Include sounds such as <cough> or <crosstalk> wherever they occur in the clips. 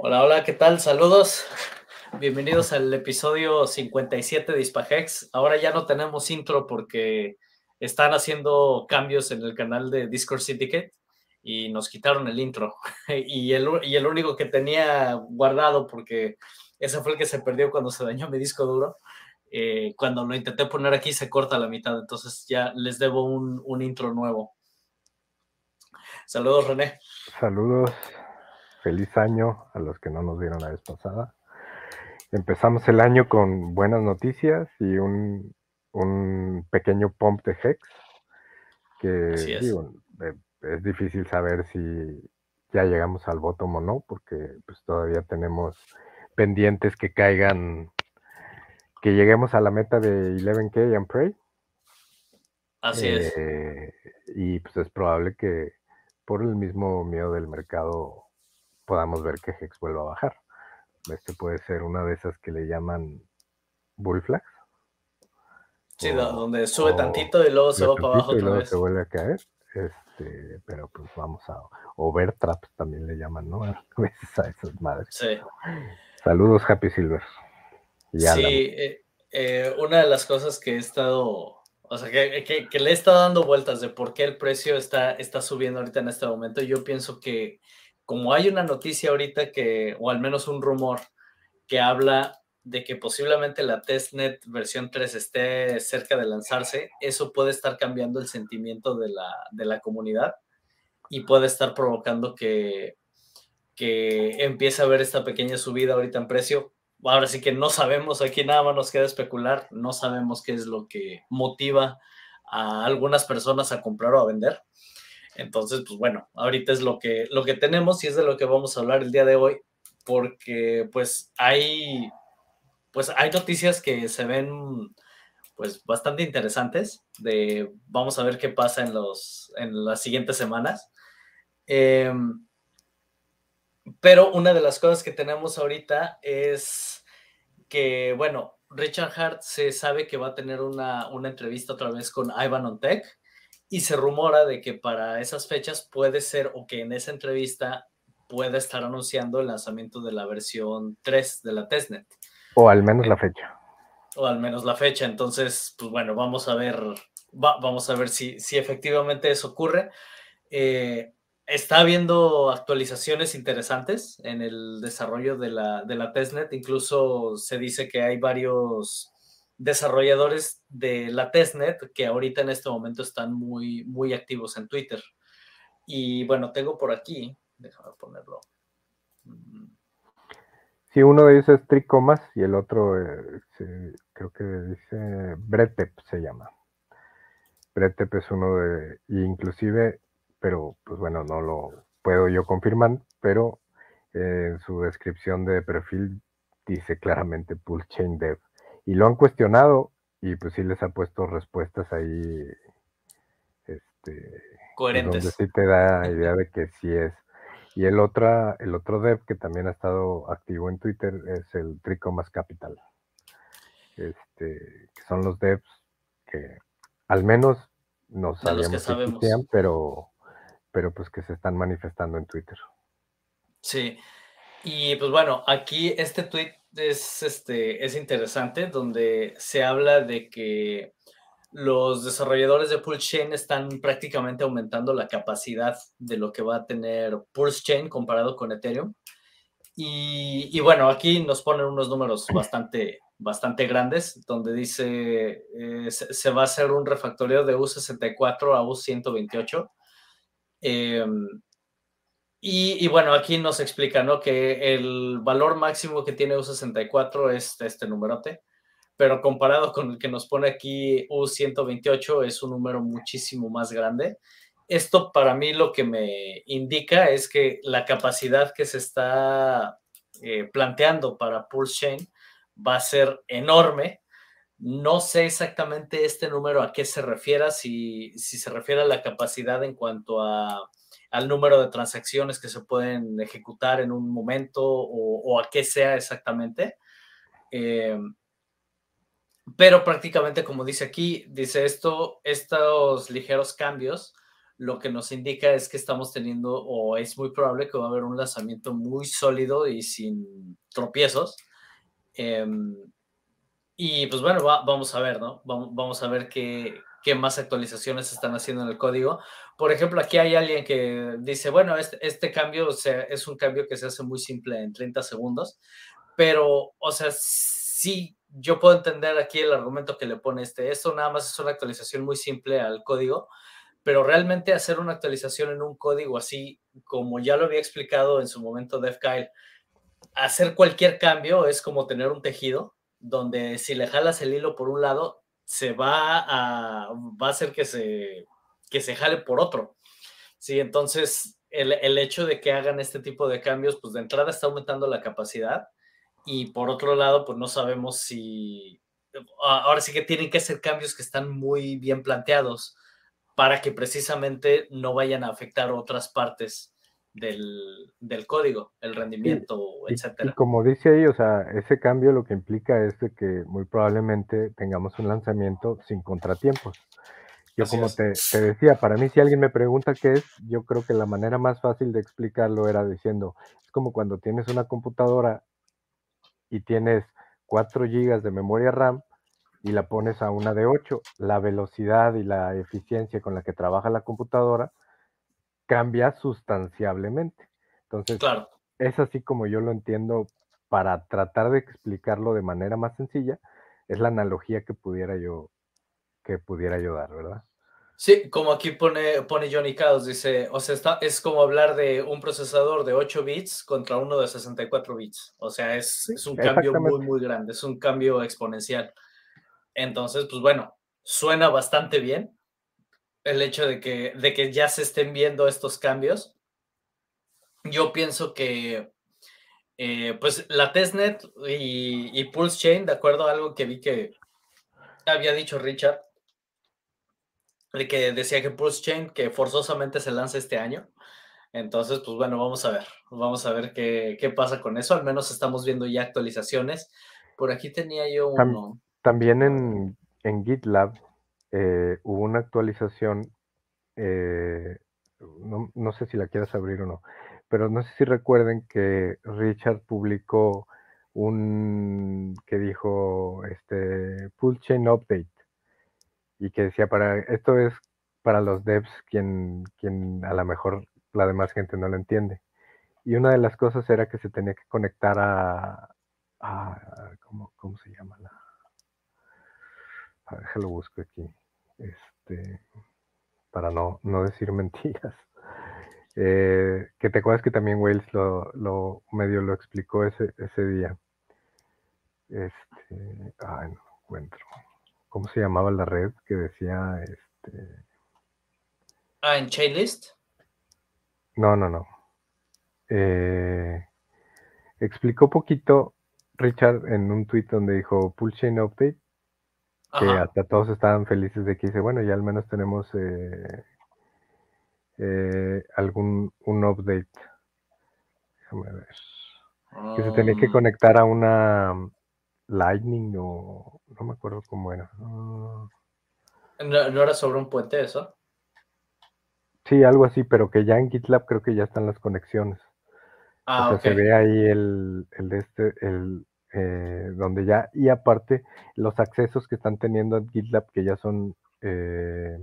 Hola, hola, ¿qué tal? Saludos. Bienvenidos al episodio 57 de Hispahex. Ahora ya no tenemos intro porque están haciendo cambios en el canal de Discord Syndicate y nos quitaron el intro. <laughs> Y el, y el único que tenía guardado, porque ese fue el que se perdió cuando se dañó mi disco duro, eh, cuando lo intenté poner aquí se corta la mitad, entonces ya les debo un, un intro nuevo. Saludos, René. Saludos. Feliz año a los que no nos vieron la vez pasada. Empezamos el año con buenas noticias y un, un pequeño pump de Hex, que es. digo, eh, es difícil saber si ya llegamos al bottom o no, porque pues todavía tenemos pendientes que caigan, que lleguemos a la meta de 11K and Pray. Así es. Eh, y pues es probable que por el mismo miedo del mercado podamos ver que Hex vuelva a bajar. Este puede ser una de esas que le llaman bull flags. Sí, o- donde sube o tantito y luego se va para abajo y otra luego vez. se vuelve a caer. Este, pero pues vamos a overtraps también le llaman, ¿no? <laughs> A veces a esas madres. Sí. Saludos, Happy Silver. Y. Sí, eh, eh, una de las cosas que he estado, o sea, que, que- que le he estado dando vueltas de por qué el precio está, está subiendo ahorita en este momento, yo pienso que como hay una noticia ahorita que, o al menos un rumor, que habla de que posiblemente la testnet versión 3 esté cerca de lanzarse, eso puede estar cambiando el sentimiento de la, de la comunidad y puede estar provocando que, que empiece a haber esta pequeña subida ahorita en precio. Ahora sí que no sabemos, aquí nada más nos queda especular, no sabemos qué es lo que motiva a algunas personas a comprar o a vender. Entonces, pues bueno, ahorita es lo que, lo que tenemos y es de lo que vamos a hablar el día de hoy, porque pues hay, pues hay noticias que se ven pues bastante interesantes de vamos a ver qué pasa en, los, en las siguientes semanas. Eh, pero una de las cosas que tenemos ahorita es que, bueno, Richard Hart se sabe que va a tener una, una entrevista otra vez con Ivan on Tech y se rumora de que para esas fechas puede ser o que en esa entrevista pueda estar anunciando el lanzamiento de la versión 3 de la testnet O al menos la fecha. o al menos la fecha. Entonces, pues bueno, vamos a ver, va- vamos a ver si, si efectivamente eso ocurre. Eh, está habiendo actualizaciones interesantes en el desarrollo de la, de la testnet. Incluso se dice que hay varios desarrolladores de la testnet que ahorita en este momento están muy, muy activos en Twitter. Y bueno, tengo por aquí, déjame ponerlo. Sí, uno de ellos es Tricomas y el otro eh, creo que dice Bretep se llama. Bretep es uno de, inclusive, pero pues bueno, no lo puedo yo confirmar, pero eh, en su descripción de perfil dice claramente Chain Dev. Y lo han cuestionado y pues sí les ha puesto respuestas ahí, este, pues, donde coherentes. sí te da idea de que sí es. Y el otra, el otro dev que también ha estado activo en Twitter es el Tricomas Capital. Este, que son los devs que al menos no los que sabemos. pero, pero pues que se están manifestando en Twitter. Sí, y pues bueno, aquí este tweet es, este, es interesante, donde se habla de que los desarrolladores de Pulse Chain están prácticamente aumentando la capacidad de lo que va a tener Pulse Chain comparado con Ethereum. Y, y bueno, aquí nos ponen unos números bastante, bastante grandes, donde dice eh, se, se va a hacer un refactoreo de U64 a U128. Em, y, bueno, aquí nos explica, ¿no? Que el valor máximo que tiene U64 es este numerote, pero comparado con el que nos pone aquí U128 es un número muchísimo más grande. Esto para mí lo que me indica es que la capacidad que se está eh, planteando para Pulse Chain va a ser enorme. No sé exactamente este número a qué se refiera, si, si se refiere a la capacidad en cuanto a al número de transacciones que se pueden ejecutar en un momento o, o a qué sea exactamente. Eh, pero prácticamente como dice aquí, dice esto, estos ligeros cambios lo que nos indica es que estamos teniendo o es muy probable que va a haber un lanzamiento muy sólido y sin tropiezos. Em, y pues bueno, vamos a ver, ¿no? Vamos, a ver qué, qué más actualizaciones están haciendo en el código. Por ejemplo, aquí hay alguien que dice, bueno, este, este cambio o sea, es un cambio que se hace muy simple en 30 segundos, pero, o sea, sí, yo puedo entender aquí el argumento que le pone este. Esto nada más es una actualización muy simple al código, pero realmente hacer una actualización en un código así, como ya lo había explicado en su momento Def Kyle, hacer cualquier cambio es como tener un tejido donde si le jalas el hilo por un lado, se va a, va a hacer que se, que se jale por otro. Sí, entonces el, el hecho de que hagan este tipo de cambios, pues de entrada está aumentando la capacidad y por otro lado, pues no sabemos si, ahora sí que tienen que ser cambios que están muy bien planteados para que precisamente no vayan a afectar otras partes del, código, el rendimiento, etcétera. Y, como dice ahí, o sea, ese cambio lo que implica es de que muy probablemente tengamos un lanzamiento sin contratiempos. Yo como te, te, decía, para mí si alguien me pregunta qué es, yo creo que la manera más fácil de explicarlo era diciendo, es como cuando tienes una computadora y tienes 4 GB de memoria RAM y la pones a una de 8, la velocidad y la eficiencia con la que trabaja la computadora cambia sustanciablemente. Entonces, es así como yo lo entiendo para tratar de explicarlo de manera más sencilla, es la analogía que pudiera yo que pudiera yo dar, ¿verdad? Sí, como aquí pone, pone Johnny Chaos, dice, o sea, está, es como hablar de un procesador de 8 bits contra uno de 64 bits. O sea, es, es un cambio muy, muy grande, es un cambio exponencial. Entonces, pues bueno, suena bastante bien el hecho de que, de que ya se estén viendo estos cambios. Yo pienso que, eh, pues la testnet y, y Pulse Chain, de acuerdo a algo que vi que había dicho Richard, que decía que Pulse Chain, que forzosamente se lanza este año. Entonces, pues bueno, vamos a ver, vamos a ver qué, qué pasa con eso. Al menos estamos viendo ya actualizaciones. Por aquí tenía yo uno. También en, en GitLab eh, hubo una actualización, eh, no, no, sé si la quieras abrir o no, pero no sé si recuerden que Richard publicó un que dijo este Pulse Chain Update y que decía para esto es para los devs quien, quien a lo mejor la demás gente no lo entiende. Y una de las cosas era que se tenía que conectar a, ¿cómo, se llama? La, a busco aquí. Este, para no, no decir <laughs> mentiras. Eh, que te acuerdas que también Wales lo, lo, medio lo explicó ese, ese día. Este, ay, no encuentro. ¿Cómo se llamaba la red que decía este? Ah, en Chainlist. No, no, no. Eh, explicó poquito Richard en un tweet donde dijo Pull Chain Update, que hasta todos estaban felices de que dice, bueno, ya al menos tenemos eh, eh, algún un update. Déjame ver. Que se tenía que ah. conectar a una Lightning o no me acuerdo cómo era. ¿No, era sobre un puente eso? Sí, algo así, pero que ya en GitLab creo que ya están las conexiones. Ah, o sea, se ve ahí el, el este, el eh, donde ya, y aparte los accesos que están teniendo a GitLab, que ya son eh,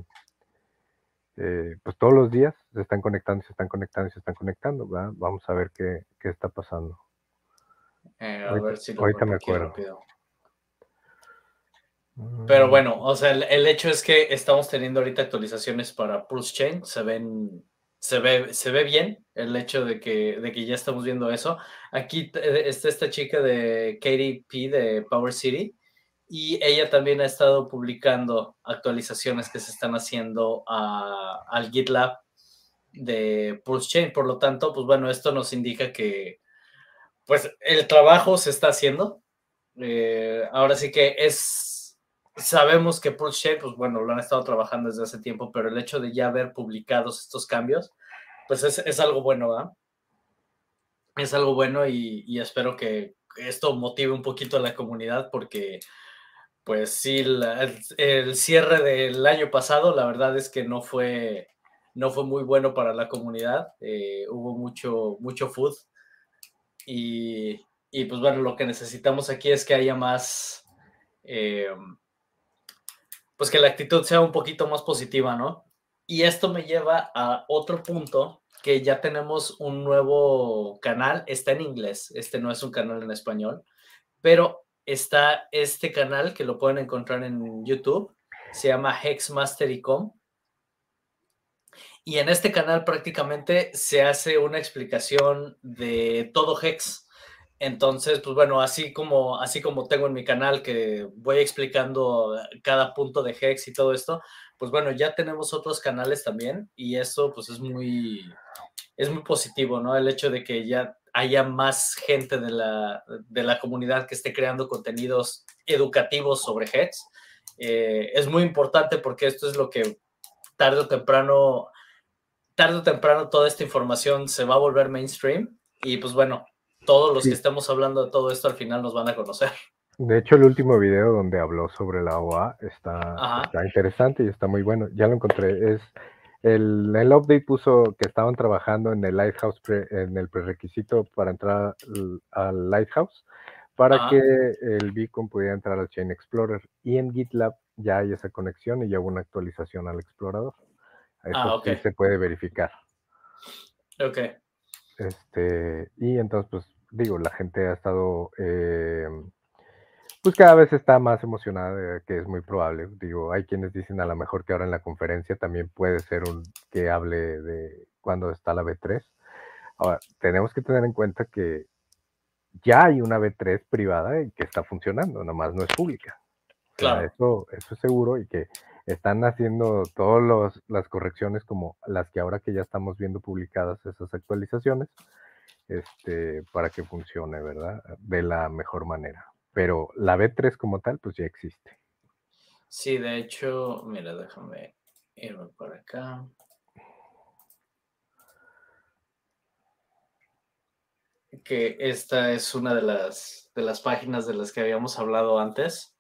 eh, pues todos los días se están conectando, se están conectando, se están conectando, Vamos a ver qué, qué está pasando. Eh, ahorita, me acuerdo. Pero mm. bueno, o sea, el, hecho es que estamos teniendo ahorita actualizaciones para Pulse Chain, se ven, se ve, se ve bien el hecho de que, de que ya estamos viendo eso. Aquí eh, está esta chica de KDP de Power City y ella también ha estado publicando actualizaciones que se están haciendo al GitLab de Pulse Chain. Por lo tanto, pues bueno, esto nos indica que, pues el trabajo se está haciendo. Eh, ahora sí que es, sabemos que Pulse pues bueno, lo han estado trabajando desde hace tiempo, pero el hecho de ya haber publicados estos cambios, pues es, algo bueno, ¿verdad? Es algo bueno y, espero que esto motive un poquito a la comunidad porque, pues sí, el, cierre del año pasado, la verdad es que no fue, no fue muy bueno para la comunidad, eh, hubo mucho, mucho food y, y, pues bueno, lo que necesitamos aquí es que haya más, eh, pues que la actitud sea un poquito más positiva, ¿no? Y esto me lleva a otro punto que ya tenemos un nuevo canal, está en inglés, este no es un canal en español, pero está este canal que lo pueden encontrar en YouTube, se llama Hexmastericom. Y en este canal prácticamente se hace una explicación de todo Hex. Entonces, pues bueno, así como, así como tengo en mi canal que voy explicando cada punto de Hex y todo esto, pues bueno, ya tenemos otros canales también y eso pues es muy, es muy positivo, ¿no? El hecho de que ya haya más gente de la, de la comunidad que esté creando contenidos educativos sobre Hex. Eh, es muy importante porque esto es lo que tarde o temprano, tarde o temprano toda esta información se va a volver mainstream y pues bueno, todos los que estemos hablando de todo esto al final nos van a conocer. De hecho, el último video donde habló sobre la OA está, está interesante y está muy bueno. Ya lo encontré. Es el, el, update puso que estaban trabajando en el Lighthouse, en el prerequisito para entrar al, Lighthouse, para que el beacon pudiera entrar al Chain Explorer. Y en GitLab ya hay esa conexión y ya hubo una actualización al explorador. Eso ah, sí se puede verificar. Ok. Este, y entonces, pues digo, la gente ha estado eh, pues cada vez está más emocionada, que es muy probable. Digo, hay quienes dicen a lo mejor que ahora en la conferencia también puede ser un que hable de cuando está la B3. Ahora, tenemos que tener en cuenta que ya hay una B3 privada y que está funcionando, nomás no es pública. Claro. eso, eso es seguro y que están haciendo todas las correcciones como las que ahora que ya estamos viendo publicadas esas actualizaciones, este, para que funcione, ¿verdad? De la mejor manera pero la B3 como tal, pues ya existe. Sí, de hecho, mira, déjame irme por acá. Que esta es una de las, de las páginas de las que habíamos hablado antes.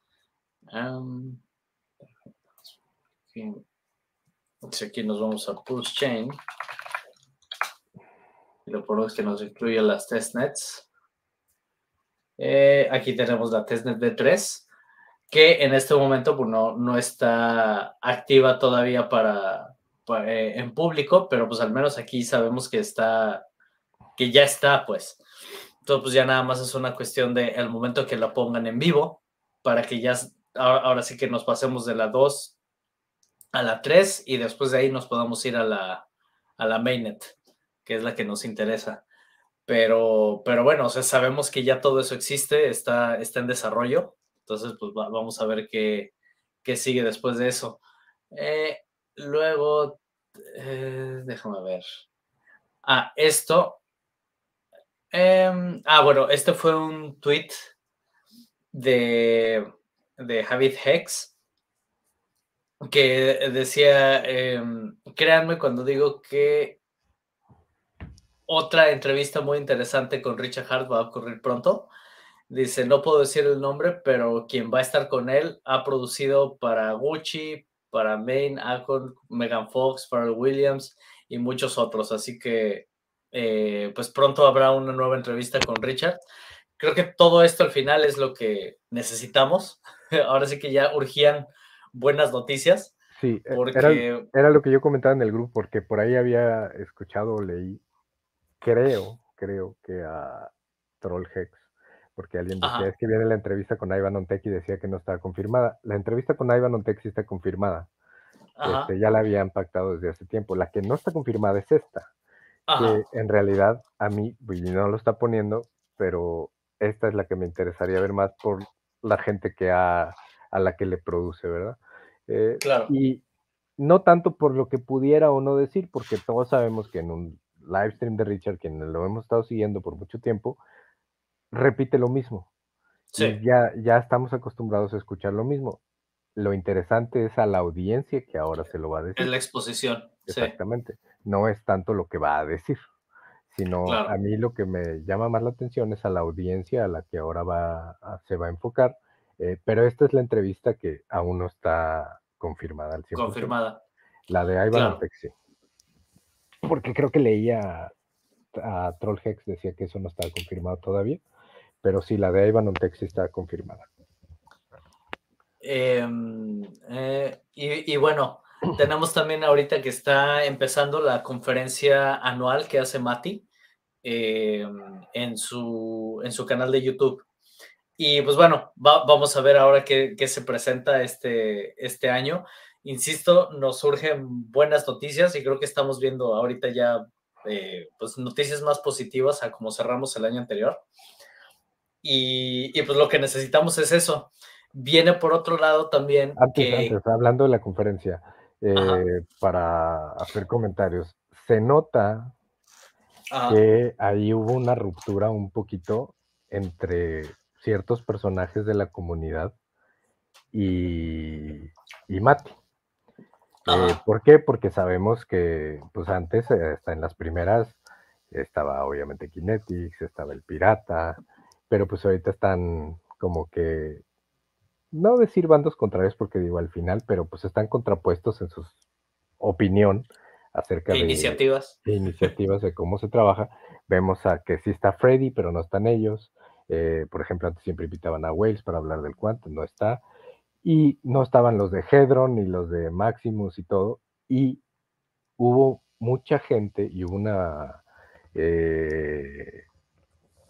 Aquí, nos vamos a Pulse Chain. Y lo ponemos que nos incluye las testnets. Eh, aquí tenemos la testnet B3, que en este momento pues, no, no está activa todavía para, eh, en público, pero pues al menos aquí sabemos que está, que ya está, pues. Entonces, pues ya nada más es una cuestión de el momento que la pongan en vivo, para que ya, ahora, sí que nos pasemos de la 2 a la 3 y después de ahí nos podamos ir a la, a la mainnet, que es la que nos interesa. Pero, pero bueno, o sea, sabemos que ya todo eso existe, está, está en desarrollo. Entonces, pues vamos a ver qué, qué, sigue después de eso. Eh, luego, eh, déjame ver. Ah, esto. Em, ah, bueno, este fue un tweet de, de Javid Hex que decía, em, créanme cuando digo que otra entrevista muy interesante con Richard Hart va a ocurrir pronto. Dice, no puedo decir el nombre, pero quien va a estar con él ha producido para Gucci, para Maine, Akon, Megan Fox, Pharrell Williams y muchos otros. Así que, eh, pues pronto habrá una nueva entrevista con Richard. Creo que todo esto al final es lo que necesitamos. <laughs> Ahora sí que ya urgían buenas noticias. Sí, e, porque... era, era lo que yo comentaba en el grupo, porque por ahí había escuchado o leí creo, creo que a Troll Hex, porque alguien decía, es que viene la entrevista con Ivan Ontek y decía que no estaba confirmada. La entrevista con Ivan Ontek sí está confirmada. Este, ya la habían pactado desde hace tiempo. La que no está confirmada es esta, que en realidad a mí, pues, no lo está poniendo, pero esta es la que me interesaría ver más por la gente que a, a la que le produce, ¿verdad? Eh, claro. Y no tanto por lo que pudiera o no decir, porque todos sabemos que en un live stream de Richard, quien lo hemos estado siguiendo por mucho tiempo, repite lo mismo. Sí. ya, ya estamos acostumbrados a escuchar lo mismo. Lo interesante es a la audiencia que ahora se lo va a decir. En la exposición. Exactamente. No es tanto lo que va a decir, sino a mí lo que me llama más la atención es a la audiencia a la que ahora va se va a enfocar. Eh, pero esta es la entrevista que aún no está confirmada al 100%. Confirmada. La de Ivan sí. porque creo que leía a Trollhex decía que eso no estaba confirmado todavía, pero sí, la de Ivan Tex está confirmada. Em, eh, y, bueno, <clears throat> tenemos también ahorita que está empezando la conferencia anual que hace Mati em, en, su, en su canal de YouTube. Y pues bueno, vamos a ver ahora qué, qué, se presenta este, este año. Insisto, nos surgen buenas noticias y creo que estamos viendo ahorita ya eh, pues noticias más positivas a como cerramos el año anterior. Y, y, pues lo que necesitamos es eso. Viene por otro lado también. Antes, antes hablando de la conferencia, eh, para hacer comentarios, se nota que ahí hubo una ruptura un poquito entre ciertos personajes de la comunidad y, y Mati. Eh, ¿Por qué? Porque sabemos que, pues antes, eh, hasta en las primeras, estaba obviamente Kinetics, estaba el Pirata, pero pues ahorita están como que, no decir bandos contrarios porque digo al final, pero pues están contrapuestos en su opinión acerca de iniciativas. De iniciativas de cómo se trabaja. Vemos a que sí está Freddy, pero no están ellos. Eh, por ejemplo, antes siempre invitaban a Wales para hablar del Quant, no está y no estaban los de Hedron ni los de Maximus y todo, y hubo mucha gente y hubo una eh,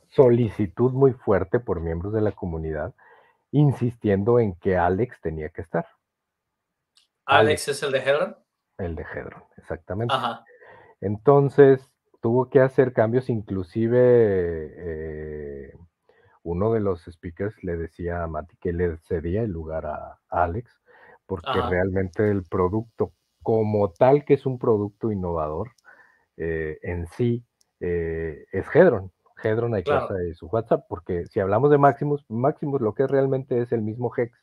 solicitud muy fuerte por miembros de la comunidad insistiendo en que Alex tenía que estar. ¿Alex, es el de Hedron? El de Hedron, exactamente. Entonces tuvo que hacer cambios, inclusive eh, uno de los speakers le decía a Mati que le cedía el lugar a, Alex, porque realmente el producto como tal, que es un producto innovador, eh, en sí eh, es Hedron. Hedron hay claro. de su WhatsApp, porque si hablamos de Maximus, Maximus lo que realmente es el mismo Hex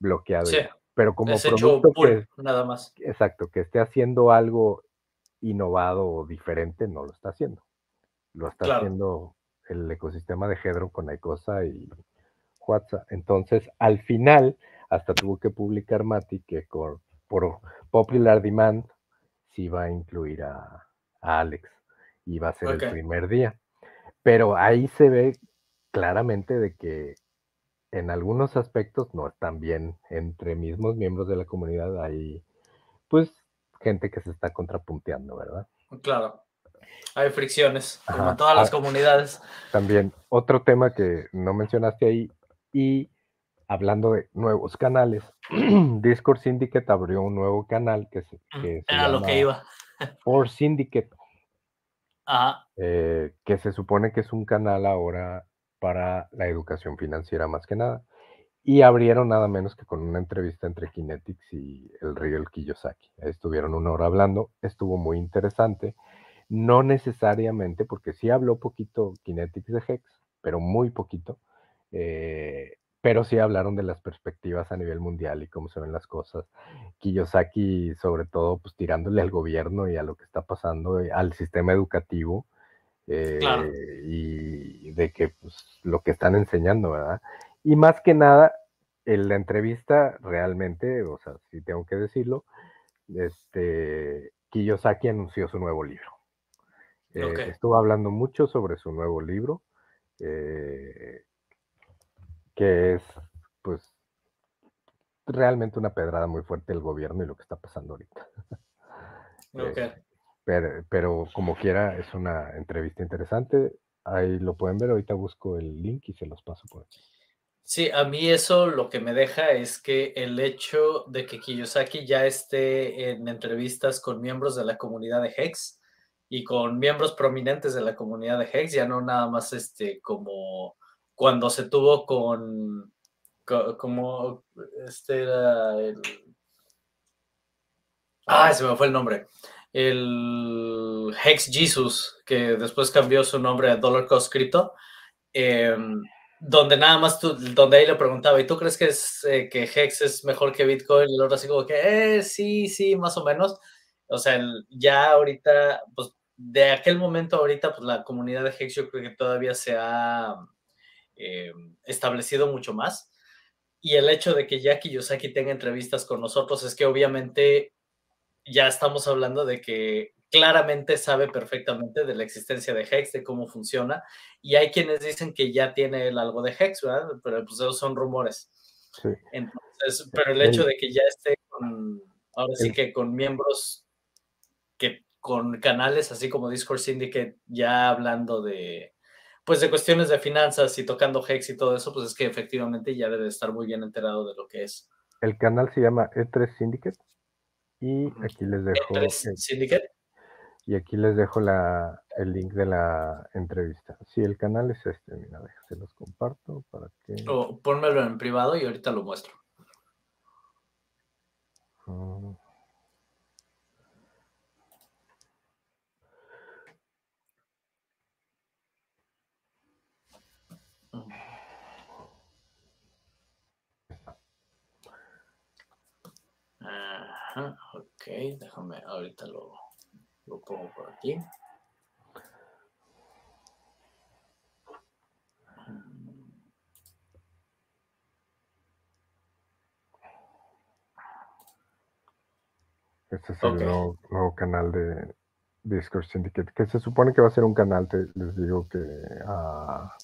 bloqueado. pero como producto que, nada más. Exacto, que esté haciendo algo innovado o diferente, no lo está haciendo. Lo está haciendo el ecosistema de Hedron con Icosa y WhatsApp. Entonces, al final, hasta tuvo que publicar Mati que por, Popular Demand sí va a incluir a, Alex y va a ser el primer día. Pero ahí se ve claramente de que en algunos aspectos no están bien entre mismos miembros de la comunidad. Hay, pues, gente que se está contrapunteando, ¿verdad? Claro. Hay fricciones, como en todas las ah, comunidades. También, otro tema que no mencionaste ahí, y hablando de nuevos canales, <clears throat> Discord Syndicate abrió un nuevo canal que se, que Era lo que iba. For Syndicate. Ajá. Eh, que se supone que es un canal ahora para la educación financiera más que nada. Y abrieron nada menos que con una entrevista entre Kinetics y el Real Kiyosaki. Estuvieron una hora hablando, estuvo muy interesante. No necesariamente, porque sí habló poquito Kinetics de Hex, pero muy poquito. Eh, pero sí hablaron de las perspectivas a nivel mundial y cómo se ven las cosas. Kiyosaki, sobre todo, pues tirándole al gobierno y a lo que está pasando, eh, al sistema educativo, eh, y de que pues, lo que están enseñando, ¿verdad? Y más que nada, en la entrevista realmente, o sea, si tengo que decirlo, este, Kiyosaki anunció su nuevo libro. Eh, estuvo hablando mucho sobre su nuevo libro, eh, que es, pues, realmente una pedrada muy fuerte del gobierno y lo que está pasando ahorita. <laughs> Eh, pero, pero, como quiera, es una entrevista interesante. Ahí lo pueden ver. Ahorita busco el link y se los paso por aquí. Sí, a mí eso lo que me deja es que el hecho de que Kiyosaki ya esté en entrevistas con miembros de la comunidad de Hex y con miembros prominentes de la comunidad de Hex, ya no nada más este como cuando se tuvo con, como este era el ah se me fue el nombre el Hex Jesus que después cambió su nombre a Dollar Cost Crypto em, donde nada más tú, donde ahí le preguntaba, ¿y tú crees que, es, eh, que Hex es mejor que Bitcoin? Y el otro así como que, eh, sí, sí, más o menos. O sea, ya ahorita, pues de aquel momento ahorita, pues la comunidad de Hex yo creo que todavía se ha eh, establecido mucho más. Y el hecho de que Jackie Yosaki tenga entrevistas con nosotros es que obviamente ya estamos hablando de que claramente sabe perfectamente de la existencia de Hex, de cómo funciona, y hay quienes dicen que ya tiene él algo de Hex, ¿verdad? Pero pues esos son rumores. Sí. Entonces, pero el hecho de que ya esté con, ahora sí que con miembros con canales así como Discord Syndicate ya hablando de pues de cuestiones de finanzas y tocando Hex y todo eso, pues es que efectivamente ya debe estar muy bien enterado de lo que es. El canal se llama E3 Syndicate y aquí les dejo E3 Syndicate. Y aquí les dejo la, el link de la entrevista. Sí, el canal es este, mira, se los comparto para que. O pónmelo en privado y ahorita lo muestro. Mm. Ajá, ok, déjame, ahorita lo, lo pongo por aquí. Este es el nuevo, nuevo canal de Discord Syndicate, que se supone que va a ser un canal, te, les digo que ah,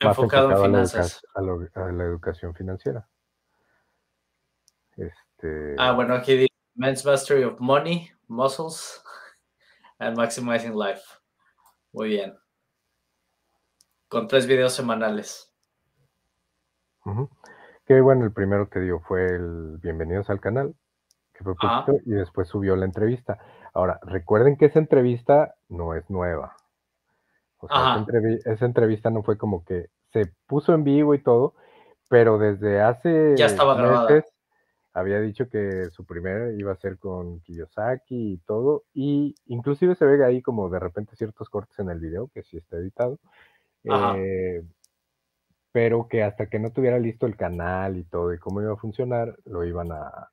más Enfocado en a la, finanzas. a lo- a la educación financiera. Este, Ah, bueno, aquí dice Men's Mastery of Money, Muscles, and Maximizing Life. Muy bien. Con tres videos semanales. ujú. Que bueno, el primero que dio fue el Bienvenidos al canal, que fue poquito, y después subió la entrevista. Ahora, recuerden que esa entrevista no es nueva. O sea, esa, entrevista no fue como que se puso en vivo y todo, pero desde hace Ya estaba grabada. Había dicho que su primera iba a ser con Kiyosaki y todo, y inclusive se ve ahí como de repente ciertos cortes en el video, que sí está editado, eh, pero que hasta que no tuviera listo el canal y todo y cómo iba a funcionar, lo iban a,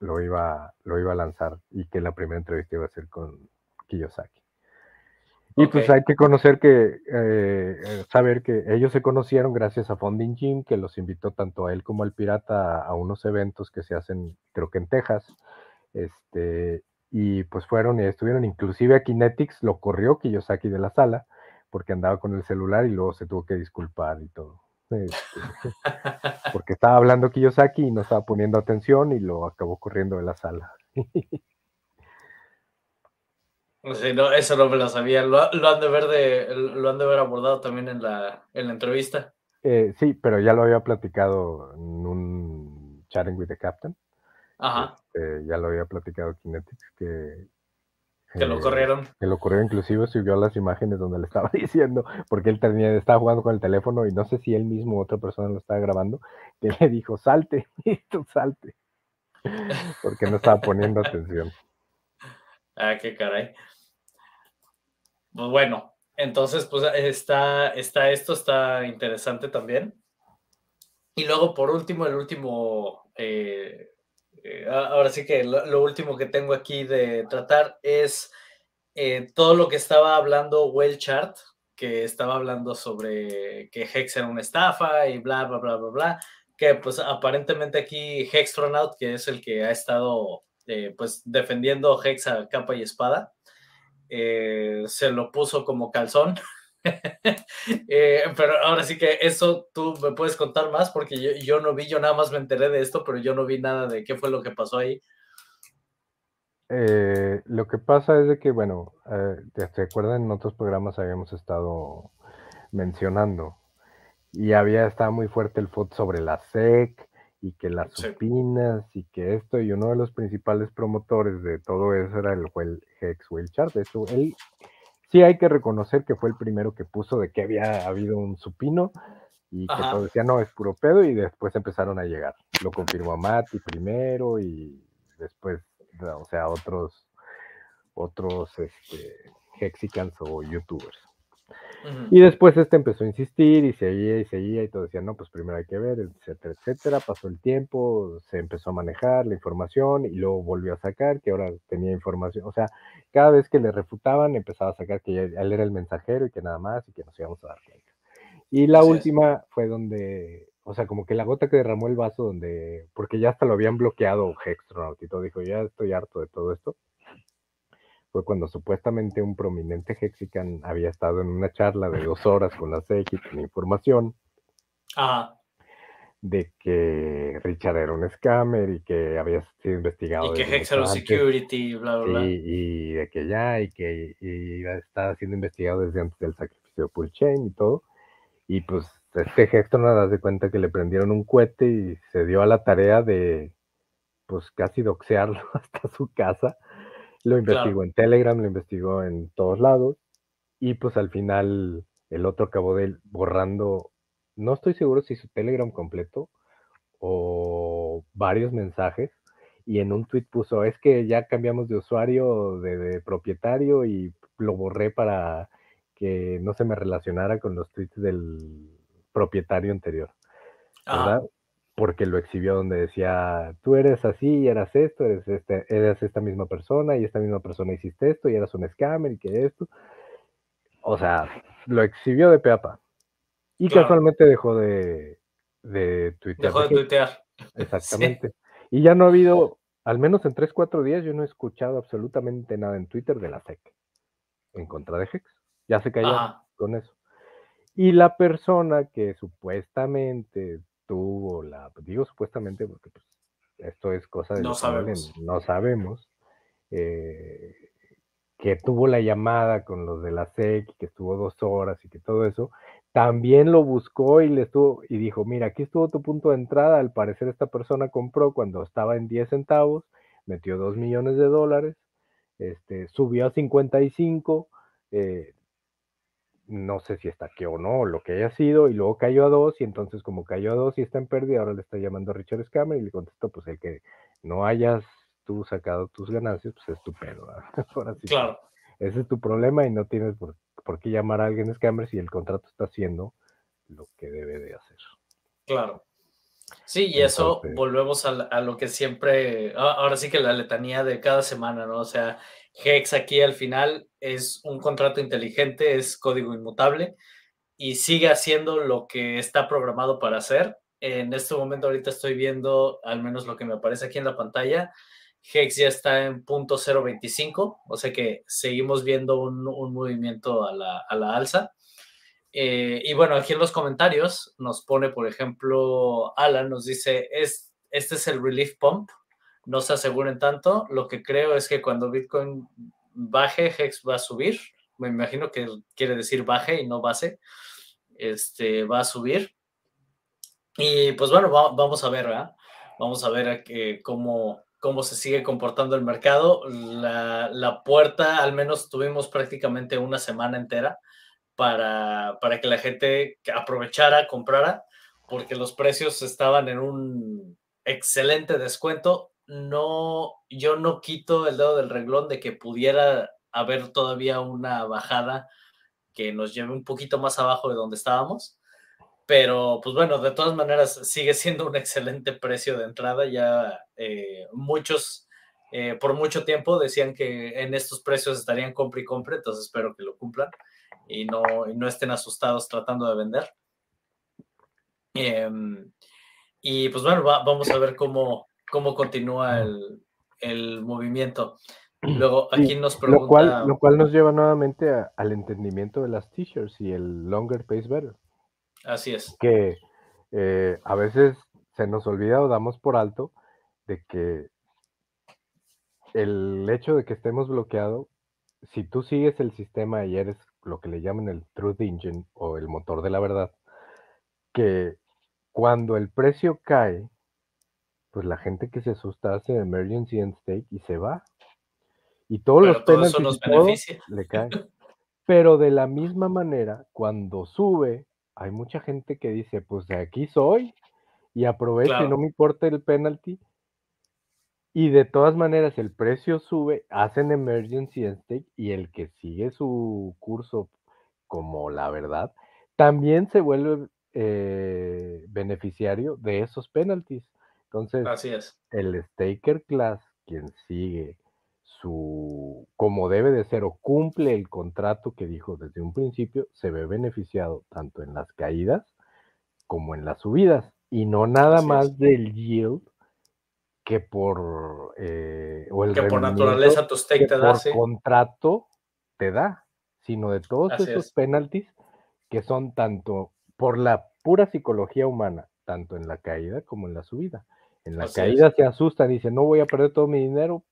lo iba, lo iba a lanzar y que la primera entrevista iba a ser con Kiyosaki. Y pues Ok. hay que conocer que, eh, saber que ellos se conocieron gracias a Funding Jim, que los invitó tanto a él como al pirata a, a unos eventos que se hacen, creo que en Texas. Este, y pues fueron y estuvieron, inclusive a Kinetics lo corrió Kiyosaki de la sala, porque andaba con el celular y luego se tuvo que disculpar y todo. Este, <laughs> porque estaba hablando Kiyosaki y no estaba poniendo atención y lo acabó corriendo de la sala. <laughs> Sí, no, eso no me lo sabía. Lo, lo han de ver de, lo han de ver abordado también en la, en la entrevista. Eh, sí, pero ya lo había platicado en un Chatting with the Captain. Ajá. Este, ya lo había platicado Kinetics que, Que lo eh, corrieron. que lo corrió, inclusive subió las imágenes donde le estaba <laughs> diciendo, porque él tenía, estaba jugando con el teléfono y no sé si él mismo o otra persona lo estaba grabando, que le dijo, salte, <laughs> tú salte, porque no estaba poniendo atención. Ah, qué caray. Pues bueno, entonces, pues está, está esto, está interesante también. Y luego, por último, el último, eh, eh, ahora sí que lo, último que tengo aquí de tratar es eh, todo lo que estaba hablando Well Chart, que estaba hablando sobre que Hex era una estafa y bla, bla, bla, bla, bla, que pues aparentemente aquí Hextronaut, que es el que ha estado eh, pues defendiendo Hex a capa y espada, eh, se lo puso como calzón. <laughs> Eh, pero ahora sí que eso tú me puedes contar más porque yo, yo no vi, yo nada más me enteré de esto, pero yo no vi nada de qué fue lo que pasó ahí. Lo que pasa es de que, bueno, eh, ¿te, te acuerdan? En otros programas habíamos estado mencionando y había estado muy fuerte el FOD sobre la SEC y que las Sí. supinas y que esto y uno de los principales promotores de todo eso era el Hex Will Chart. De hecho, él sí hay que reconocer que fue el primero que puso de que había habido un supino y que todo decía no, es puro pedo y después empezaron a llegar. Lo confirmó Mati primero y después, o sea, otros otros este, Hexicans o youtubers. Y después este empezó a insistir y seguía y seguía y todo decía, no, pues primero hay que ver, etcétera, etcétera. Pasó el tiempo, se empezó a manejar la información y luego volvió a sacar que ahora tenía información. O sea, cada vez que le refutaban empezaba a sacar que ya- él era el mensajero y que nada más y que nos íbamos a dar like. Y la Así es. última fue donde, o sea, como que la gota que derramó el vaso donde, porque ya hasta lo habían bloqueado Hextronaut y todo, dijo, ya estoy harto de todo esto fue cuando supuestamente un prominente Hexican había estado en una charla de dos horas con la y con información de que Richard era un scammer y que había sido investigado. Y que Hex era security, bla, bla, bla. Y, de que ya, y que iba a estar siendo investigado desde antes del sacrificio de Pulchain y todo. Y pues este Hexton nada de cuenta que le prendieron un cohete y se dio a la tarea de pues casi doxearlo <laughs> hasta su casa. Lo investigó en Telegram, lo investigó en todos lados. Y pues al final el otro acabó de borrando no estoy seguro si su Telegram completo o varios mensajes y en un tweet puso, es que ya cambiamos de usuario, de, propietario y lo borré para que no se me relacionara con los tweets del propietario anterior, ¿verdad? Porque lo exhibió donde decía, tú eres así, eras esto, eres, este, eres esta misma persona y esta misma persona hiciste esto y eras un scammer y que esto. O sea, lo exhibió de peapa. Y casualmente dejó de, de tuitear. Dejó de tuitear. <laughs> Exactamente. Y ya no ha habido, al menos en 3, 4 días, yo no he escuchado absolutamente nada en Twitter de la SEC en contra de Hex. Ya se cayó con eso. Y la persona que supuestamente tuvo la, digo supuestamente porque pues, esto es cosa de no sabemos, no sabemos eh, que tuvo la llamada con los de la SEC, que estuvo dos horas y que todo eso, también lo buscó y le estuvo y dijo, mira, aquí estuvo tu punto de entrada, al parecer esta persona compró cuando estaba en 10 centavos, metió 2 millones de dólares, este, subió a 55, eh, no sé si está aquí o no, lo que haya sido, y luego cayó a 2, y entonces como cayó a 2 y está en pérdida, ahora le está llamando a Richard Scammer y le contestó, pues el que no hayas tú sacado tus ganancias, pues es tu pedo. Ahora sí. Claro. Ese es tu problema y no tienes por, por qué llamar a alguien scammer si el contrato está haciendo lo que debe de hacer. Claro. Sí, y eso volvemos a, lo que siempre, ahora sí que la letanía de cada semana, ¿no? O sea, Hex aquí al final es un contrato inteligente, es código inmutable y sigue haciendo lo que está programado para hacer. En este momento ahorita estoy viendo, al menos lo que me aparece aquí en la pantalla, Hex ya está en punto 0.25, o sea que seguimos viendo un, movimiento a la, alza. Eh, y bueno, aquí en los comentarios nos pone, por ejemplo, Alan nos dice, es, este es el relief pump, no se aseguren tanto, lo que creo es que cuando Bitcoin baje, Hex va a subir, me imagino que quiere decir baje y no base, este, va a subir. Y pues bueno, vamos a ver. Vamos a ver cómo, cómo se sigue comportando el mercado. La, puerta, al menos tuvimos prácticamente una semana entera para, para que la gente aprovechara, comprara, porque los precios estaban en un excelente descuento. No, yo no quito el dedo del renglón de que pudiera haber todavía una bajada que nos lleve un poquito más abajo de donde estábamos pero, pues bueno, de todas maneras sigue siendo un excelente precio de entrada. Ya eh, muchos, eh, por mucho tiempo, decían que en estos precios estarían compra y compra, entonces espero que lo cumplan y no, no estén asustados tratando de vender. Em, y pues bueno, vamos a ver cómo, cómo continúa el, el movimiento. Luego aquí nos pregunta... Lo cual, lo cual nos lleva nuevamente al entendimiento de las t-shirts y el longer pays better. Así es. Que eh, a veces se nos olvida o damos por alto de que el hecho de que estemos bloqueados, si tú sigues el sistema y eres lo que le llaman el Truth Engine o el motor de la verdad, que cuando el precio cae, pues la gente que se asusta hace emergency and stake y se va. Y todos los todo eso nos beneficia. le caen. Pero de la misma manera, cuando sube, hay mucha gente que dice, pues de aquí soy y aprovecho y no me importa el penalty. Y de todas maneras el precio sube, hacen emergency stake y el que sigue su curso como la verdad, también se vuelve eh, beneficiario de esos penalties. Entonces, Así es. el staker class, quien sigue su, como debe de ser o cumple el contrato que dijo desde un principio, se ve beneficiado tanto en las caídas como en las subidas y no nada más del yield que por eh, o el que por naturaleza tu stake te da, por contrato te da, sino de todos esos penalties que son tanto por la pura psicología humana, tanto en la caída como en la subida. En la caída se asustan, dicen, no voy a perder todo mi dinero,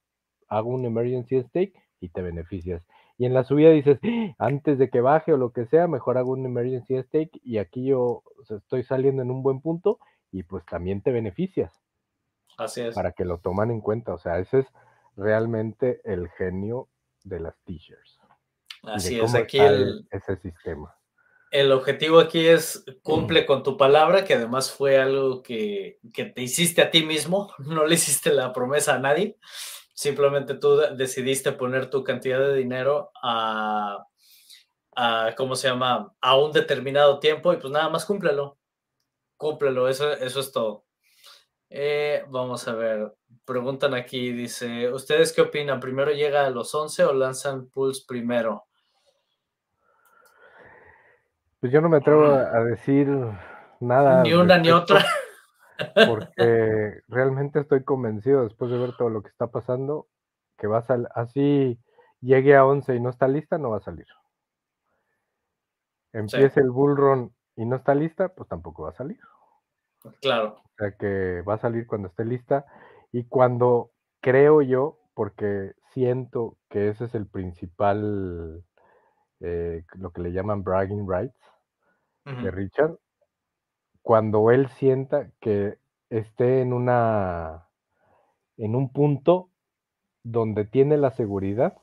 hago un emergency stake y te beneficias. Y en la subida dices, antes de que baje o lo que sea, mejor hago un emergency stake y aquí yo estoy saliendo en un buen punto y pues también te beneficias. Así es. Para que lo toman en cuenta. O sea, ese es realmente el genio de las t-shirts. Así es, aquí el, ese sistema. El objetivo aquí es cumple con tu palabra, que además fue algo que, que te hiciste a ti mismo, <laughs> no le hiciste la promesa a nadie. Simplemente tú decidiste poner tu cantidad de dinero a, ¿cómo se llama? A un determinado tiempo y pues nada más cúmplelo. Cúmplelo, eso, eso es todo. Eh, vamos a ver, preguntan aquí, dice, ¿ustedes qué opinan? ¿Primero llega a los 11 o lanzan Pulse primero? Pues yo no me atrevo a decir nada. Ni una ni otra porque <laughs> realmente estoy convencido después de ver todo lo que está pasando que va a salir, así llegue a 11 y no está lista, no va a salir. Empiece el bull run y no está lista, pues tampoco va a salir. Claro. O sea que va a salir cuando esté lista y cuando creo yo, porque siento que ese es el principal, eh, lo que le llaman bragging rights de Richard, cuando él sienta que esté en una en un punto donde tiene la seguridad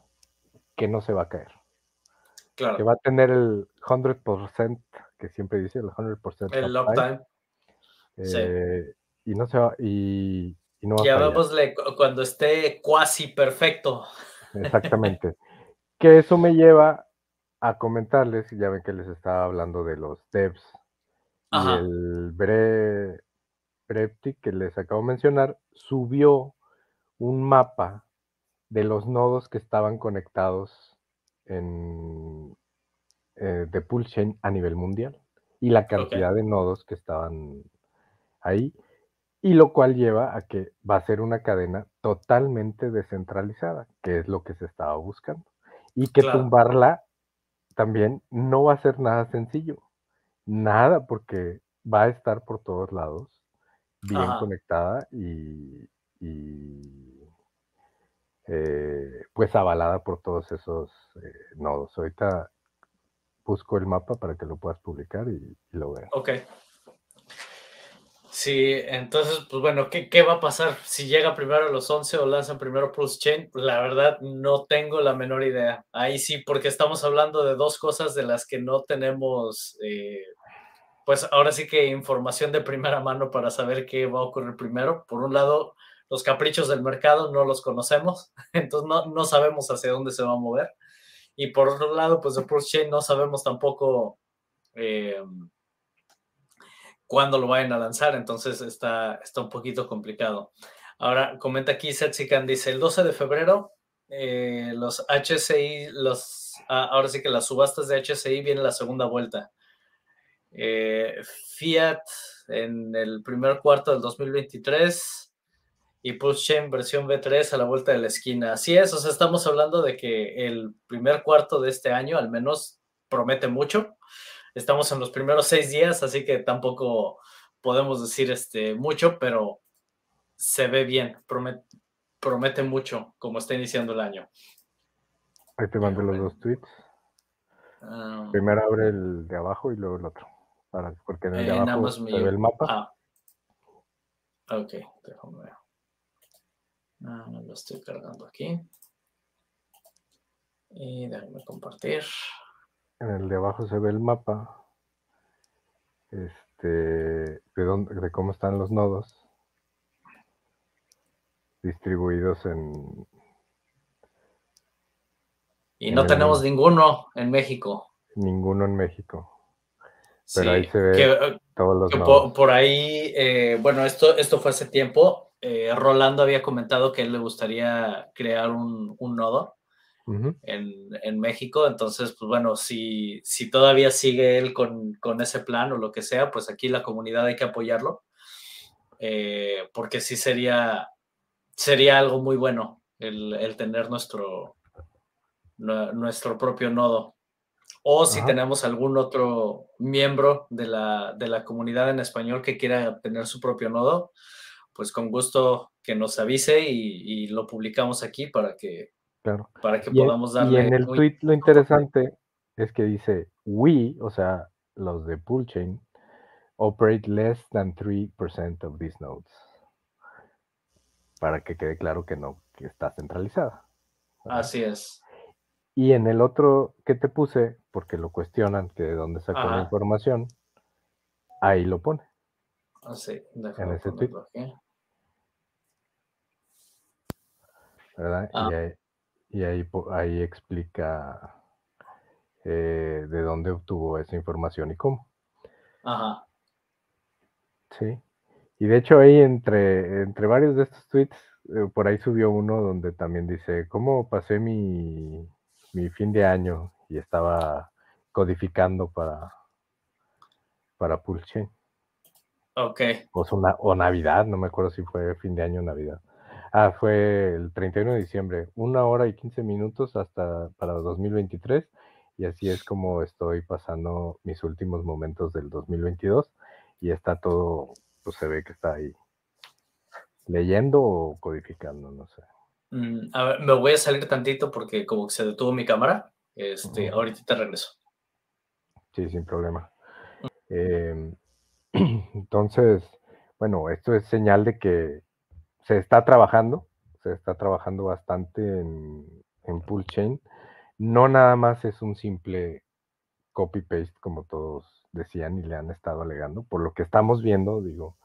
que no se va a caer. Claro. Que va a tener el 100% que siempre dice el 100% el uptime. Eh, y no se va y, no va ya vémosle cuando esté cuasi perfecto. Exactamente. que eso me lleva a comentarles, ya ven que les estaba hablando de los devs y el Bre, que les acabo de mencionar subió un mapa de los nodos que estaban conectados en, eh, de Pulse a nivel mundial y la cantidad de nodos que estaban ahí, y lo cual lleva a que va a ser una cadena totalmente descentralizada, que es lo que se estaba buscando, y que tumbarla también no va a ser nada sencillo nada, porque va a estar por todos lados, bien conectada y, eh, pues avalada por todos esos eh, nodos. Ahorita busco el mapa para que lo puedas publicar y, lo veas. Ok. Sí, entonces, pues bueno, ¿qué, ¿qué, va a pasar? Si llega primero a los 11 o lanzan primero Pulse Chain, pues la verdad no tengo la menor idea. Ahí sí, porque estamos hablando de dos cosas de las que no tenemos eh, pues ahora sí que información de primera mano para saber qué va a ocurrir primero. Por un lado, los caprichos del mercado no los conocemos, <laughs> entonces no, no sabemos hacia dónde se va a mover. Y por otro lado, pues de Pulse Chain no sabemos tampoco eh, cuándo lo vayan a lanzar, entonces está, está un poquito complicado. Ahora, comenta aquí Setsikan, dice, el 12 de febrero, eh, los HCI, los, ah, ahora sí que las subastas de HCI viene la segunda vuelta. Eh, Fiat en el primer cuarto del 2023 y Pulse versión V3 a la vuelta de la esquina. Así es, o sea, estamos hablando de que el primer cuarto de este año al menos promete mucho. Estamos en los primeros seis días, así que tampoco podemos decir este, mucho, pero se ve bien, promete, promete mucho como está iniciando el año. Ahí te mando los dos tweets. Ah. Primero abre el de abajo y luego el otro porque en el de abajo se ve el mapa. Ah. Ok, déjame ver. Ah, lo estoy cargando aquí. Y déjame compartir. En el de abajo se ve el mapa. Este, de, dónde, de cómo están los nodos distribuidos en. Y no tenemos ninguno en México. Ninguno en México. Pero ahí se ve todos los por, ahí, eh, bueno, esto, esto fue hace tiempo. Eh, Rolando había comentado que él le gustaría crear un, nodo en, México. Entonces, pues bueno, si, si todavía sigue él con, ese plan o lo que sea, pues aquí la comunidad hay que apoyarlo. porque sí sería sería algo muy bueno el, tener nuestro, nuestro propio nodo. O si tenemos algún otro miembro de la, de la comunidad en español que quiera tener su propio nodo, pues con gusto que nos avise y, lo publicamos aquí para que, para que podamos darle. Y en el tweet lo interesante es que dice we, o sea, los de Poolchain, operate less than 3% of these nodes. Para que quede claro que no, que está centralizada. Así es. Y en el otro que te puse, porque lo cuestionan que de dónde sacó la información, ahí lo pone. Ah, sí, en ese tweet. ¿verdad? Y, ah. ahí, ahí, explica eh, de dónde obtuvo esa información y cómo. Ajá. Sí. Y de hecho ahí entre, entre varios de estos tweets, eh, por ahí subió uno donde también dice, ¿cómo pasé mi, mi fin de año? Y estaba codificando para, para Pulse. Ok. O, o Navidad, no me acuerdo si fue fin de año o Navidad. Ah, fue el 31 de diciembre, una hora y 15 minutos hasta para 2023 y así es como estoy pasando mis últimos momentos del 2022 y está todo, pues se ve que está ahí leyendo o codificando, no sé. Mm, a ver, me voy a salir tantito porque como que se detuvo mi cámara, este, ahorita te regreso. Sí, sin problema. Em, <clears throat> entonces, bueno, esto es señal de que se está trabajando, se está trabajando bastante en, en pull chain. No nada más es un simple copy-paste, como todos decían y le han estado alegando. Por lo que estamos viendo, digo,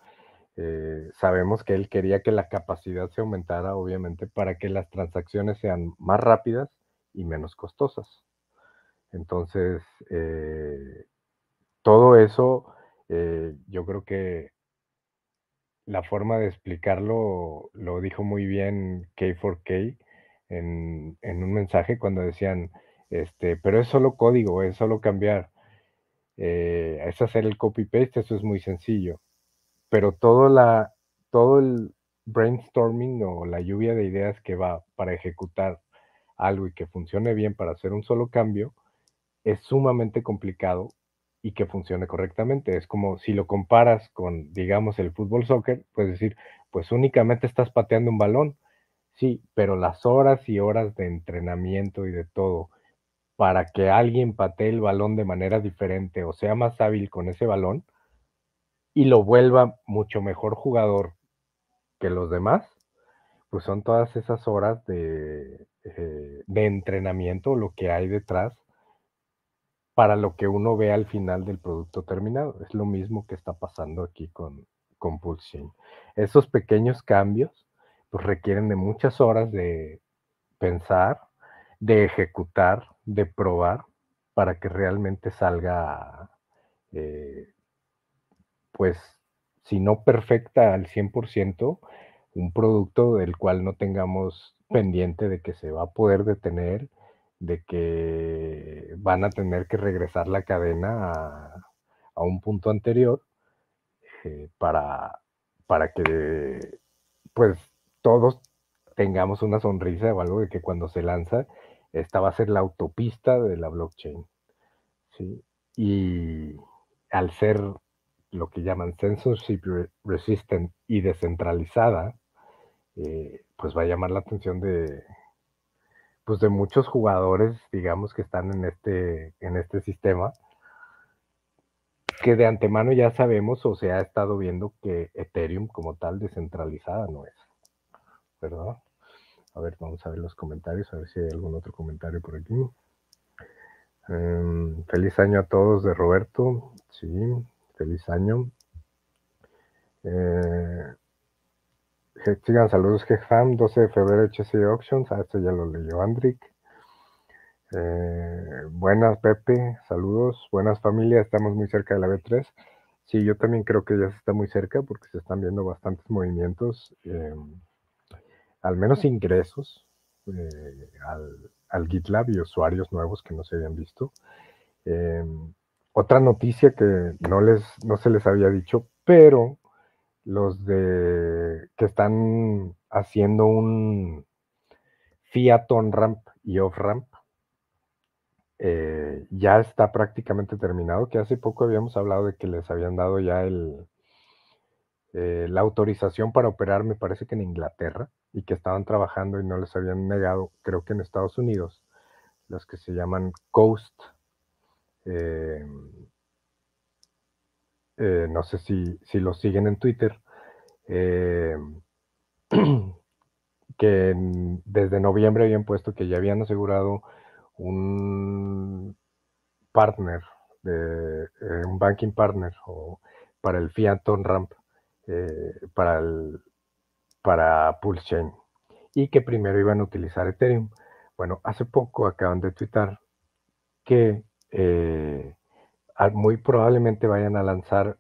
eh, sabemos que él quería que la capacidad se aumentara, obviamente, para que las transacciones sean más rápidas y menos costosas. Entonces, eh, todo eso, eh, yo creo que la forma de explicarlo lo dijo muy bien K4K en, un mensaje cuando decían, este, pero es solo código, es solo cambiar. Eh, es hacer el copy-paste, eso es muy sencillo. Pero todo, la, todo el brainstorming o la lluvia de ideas que va para ejecutar algo y que funcione bien para hacer un solo cambio es sumamente complicado y que funcione correctamente. Es como si lo comparas con, digamos, el fútbol soccer, puedes decir, pues únicamente estás pateando un balón. Sí, pero las horas y horas de entrenamiento y de todo para que alguien patee el balón de manera diferente o sea más hábil con ese balón y lo vuelva mucho mejor jugador que los demás, pues son todas esas horas de, eh, de entrenamiento, lo que hay detrás para lo que uno ve al final del producto terminado. Es lo mismo que está pasando aquí con, con Pulse Esos pequeños cambios pues, requieren de muchas horas de pensar, de ejecutar, de probar, para que realmente salga, eh, pues, si no perfecta al 100%, un producto del cual no tengamos pendiente de que se va a poder detener de que van a tener que regresar la cadena a, un punto anterior eh, para, para que pues todos tengamos una sonrisa o algo de que cuando se lanza, esta va a ser la autopista de la blockchain. Y al ser lo que llaman censorship resistant y descentralizada, eh, pues va a llamar la atención de, pues de muchos jugadores, digamos, que están en este, en este sistema, que de antemano ya sabemos o se ha estado viendo que Ethereum como tal descentralizada no es, ¿verdad? A ver, vamos a ver los comentarios, a ver si hay algún otro comentario por aquí. Em, feliz año a todos de Roberto, sí, feliz año. Eh, sigan saludos GFAM, 12 de febrero HC Auctions, ah, esto ya lo leyó Andrick. Eh, buenas Pepe, saludos, buenas familias, estamos muy cerca de la B3. Sí, yo también creo que ya se está muy cerca porque se están viendo bastantes movimientos, eh, al menos ingresos eh, al, GitLab y usuarios nuevos que no se habían visto. otra noticia que no, les, no se les había dicho, pero los de que están haciendo un Fiat on-ramp y off-ramp. Eh, ya está prácticamente terminado, que hace poco habíamos hablado de que les habían dado ya el, eh, la autorización para operar, me parece que en Inglaterra, y que estaban trabajando y no les habían negado, creo que en Estados Unidos, los que se llaman Coast. Eh, no sé si, si lo siguen en Twitter. <clears throat> que desde noviembre habían puesto que ya habían asegurado un partner, eh, un banking partner o para el Fiat on Ramp, eh, para, el, para Pulse Chain, y que primero iban a utilizar Ethereum. Bueno, hace poco acaban de twittar que eh, muy probablemente vayan a lanzar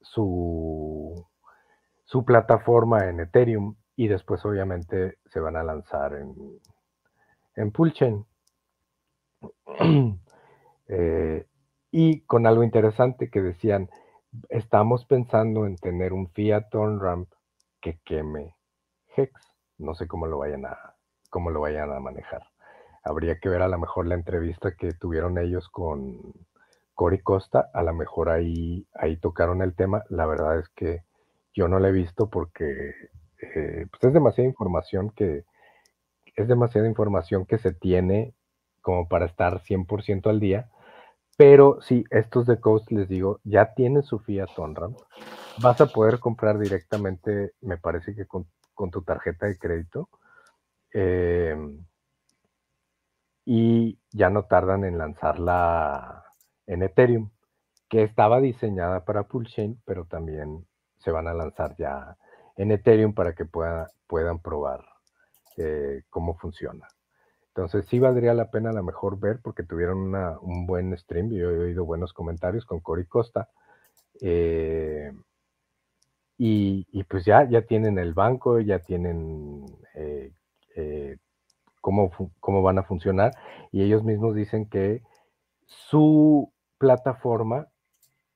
su, su plataforma en Ethereum y después obviamente se van a lanzar en, en Chain. <clears throat> Eh, y con algo interesante que decían, estamos pensando en tener un Fiat on ramp que queme Hex. No sé cómo lo vayan a, cómo lo vayan a manejar. Habría que ver a lo mejor la entrevista que tuvieron ellos con Cory Costa. A lo mejor ahí, ahí tocaron el tema. La verdad es que yo no la he visto porque eh, pues es demasiada información que es demasiada información que se tiene como para estar 100% al día. Pero sí, estos de Coast, les digo, ya tienen su Fiat. Vas a poder comprar directamente, me parece que con, tu tarjeta de crédito. Em, y ya no tardan en lanzarla en Ethereum, que estaba diseñada para Pulsechain, pero también se van a lanzar ya en Ethereum para que puedan probar eh, cómo funciona. Entonces sí valdría la pena a lo mejor ver porque tuvieron un buen stream, yo he oído buenos comentarios con Cory Costa. Eh, y, pues ya, ya tienen el banco, ya tienen eh, cómo, cómo van a funcionar y ellos mismos dicen que su plataforma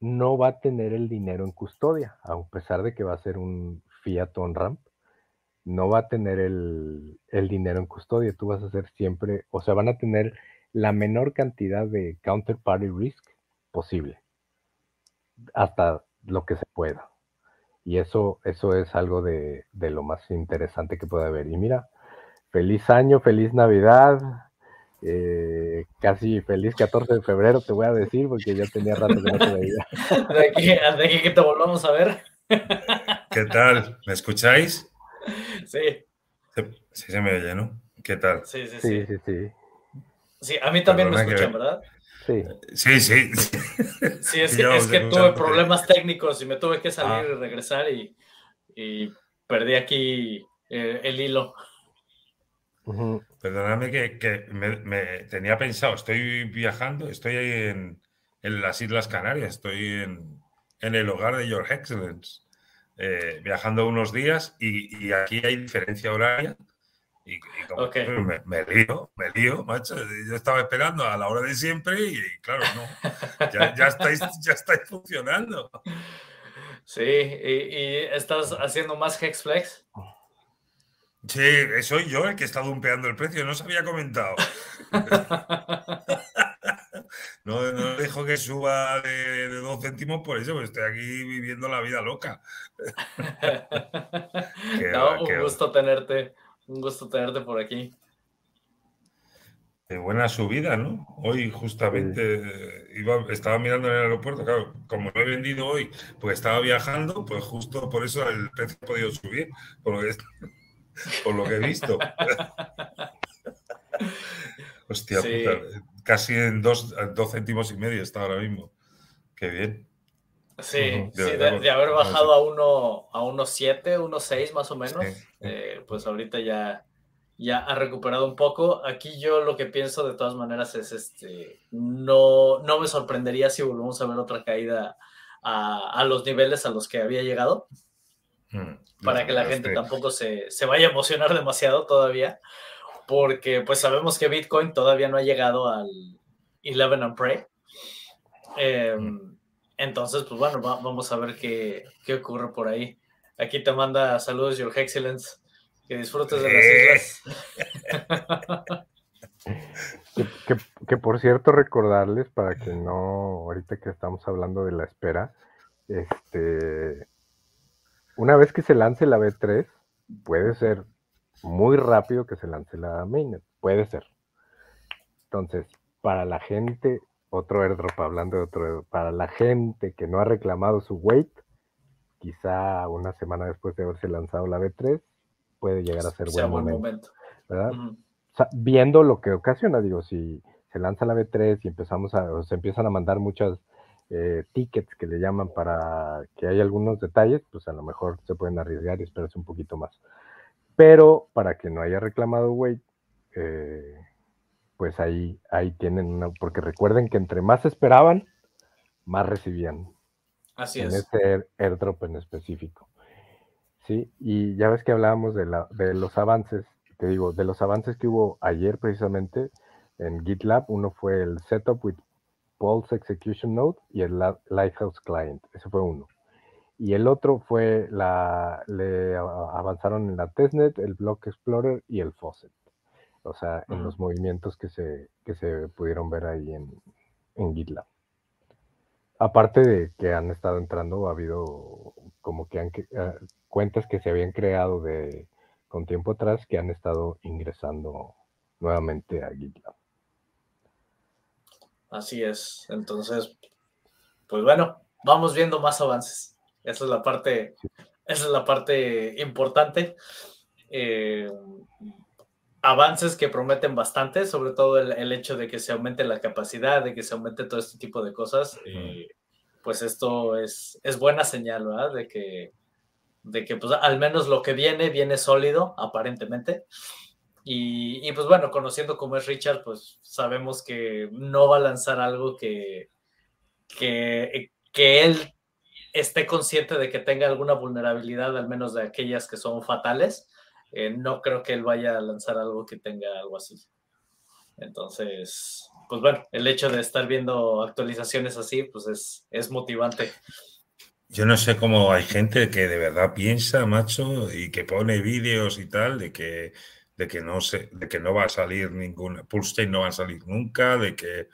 no va a tener el dinero en custodia, a pesar de que va a ser un Fiat on ramp, no va a tener el, dinero en custodia. Tú vas a hacer siempre, o sea, van a tener la menor cantidad de counterparty risk posible, hasta lo que se pueda. Y eso, eso es algo de, lo más interesante que puede haber. Y mira, feliz año, feliz Navidad, eh, casi feliz 14 de febrero, te voy a decir, porque ya tenía rato que no te veía. <laughs> De aquí, de aquí que te volvamos a ver. ¿Qué tal? ¿Me escucháis? Sí. Sí, se me oye, ¿no? ¿Qué tal? Sí, sí, sí. Sí, sí, a mí también me escuchan, ¿verdad? Sí. Sí, sí. Sí, es <laughs> que, es que tuve problemas técnicos y me tuve que salir y ah. regresar y, perdí aquí eh, el hilo. Perdóname que, me, tenía pensado, estoy viajando, estoy ahí en, en las Islas Canarias, estoy en, en el hogar de Your Excellence, eh, viajando unos días y, aquí hay diferencia horaria. Y, como me, me, lío, me lío, macho. Yo estaba esperando a la hora de siempre y, claro, no. Ya, estáis, ya estáis funcionando. Sí, y, estás haciendo más Hexflex. Sí, soy yo el que está dumpeando el precio, no se había comentado. <laughs> No, no dejo que suba de, dos céntimos por eso, porque estoy aquí viviendo la vida loca. <laughs> un gusto tenerte, un gusto tenerte por aquí. Qué buena subida, ¿no? Hoy justamente iba, estaba mirando en el aeropuerto, claro, como lo he vendido hoy, pues estaba viajando, pues justo por eso el precio ha podido subir, por lo que, por lo que he visto. <laughs> Hostia, puta casi en dos, céntimos y medio está ahora mismo. Qué bien. Sí, de, haber bajado a uno a unos 7, unos 6 más o menos, eh, pues ahorita ya, ya ha recuperado un poco. Aquí yo lo que pienso de todas maneras es este, no, no me sorprendería si volvemos a ver otra caída a, los niveles a los que había llegado, mm, para que la gente tampoco se, se vaya a emocionar demasiado todavía porque pues sabemos que Bitcoin todavía no ha llegado al 11 and Pray. Em, entonces, pues bueno, vamos a ver qué, qué, ocurre por ahí. aquí te manda saludos, Your Excellence. Que disfrutes de las islas. <laughs> que, por cierto, recordarles para que no, ahorita que estamos hablando de la espera, este, una vez que se lance la B3, puede ser muy rápido que se lance la mainnet, puede ser. Entonces, para la gente, otro airdrop, hablando de otro, para la gente que no ha reclamado su weight, quizá una semana después de haberse lanzado la B3, puede llegar a ser buen, momento, ¿verdad? viendo lo que ocasiona, digo, si se lanza la B3 y empezamos a, o se empiezan a mandar muchas eh, tickets que le llaman para que haya algunos detalles, pues a lo mejor se pueden arriesgar y esperarse un poquito más. Pero para que no haya reclamado weight, eh, pues ahí, ahí tienen una, porque recuerden que entre más esperaban, más recibían. Así en es. este airdrop en específico. Sí, y ya ves que hablábamos de, la, de los avances, te digo, de los avances que hubo ayer precisamente en GitLab, uno fue el setup with Pulse Execution Node y el Lighthouse Client, ese fue uno. Y el otro fue la, le avanzaron en la testnet, el Block Explorer y el Faucet. O sea, en los movimientos que se, que se pudieron ver ahí en, en GitLab. Aparte de que han estado entrando, ha habido como que han, ah, cuentas que se habían creado de con tiempo atrás que han estado ingresando nuevamente a GitLab. Así es. Entonces, pues bueno, vamos viendo más avances. Esa es la parte, esa es la parte importante. Eh, avances que prometen bastante, sobre todo el, hecho de que se aumente la capacidad, de que se aumente todo este tipo de cosas. pues esto es, es buena señal, ¿verdad? De que, de que pues al menos lo que viene, viene sólido, aparentemente. Y, pues bueno, conociendo cómo es Richard, pues sabemos que no va a lanzar algo que, que, que él esté consciente de que tenga alguna vulnerabilidad, al menos de aquellas que son fatales. Eh, no creo que él vaya a lanzar algo que tenga algo así. Entonces, pues bueno, el hecho de estar viendo actualizaciones así, pues es, es motivante. Yo no sé cómo hay gente que de verdad piensa, macho, y que pone vídeos y tal, de que, de que no se, de que no va a salir ninguna, Pulse no va a salir nunca, de que,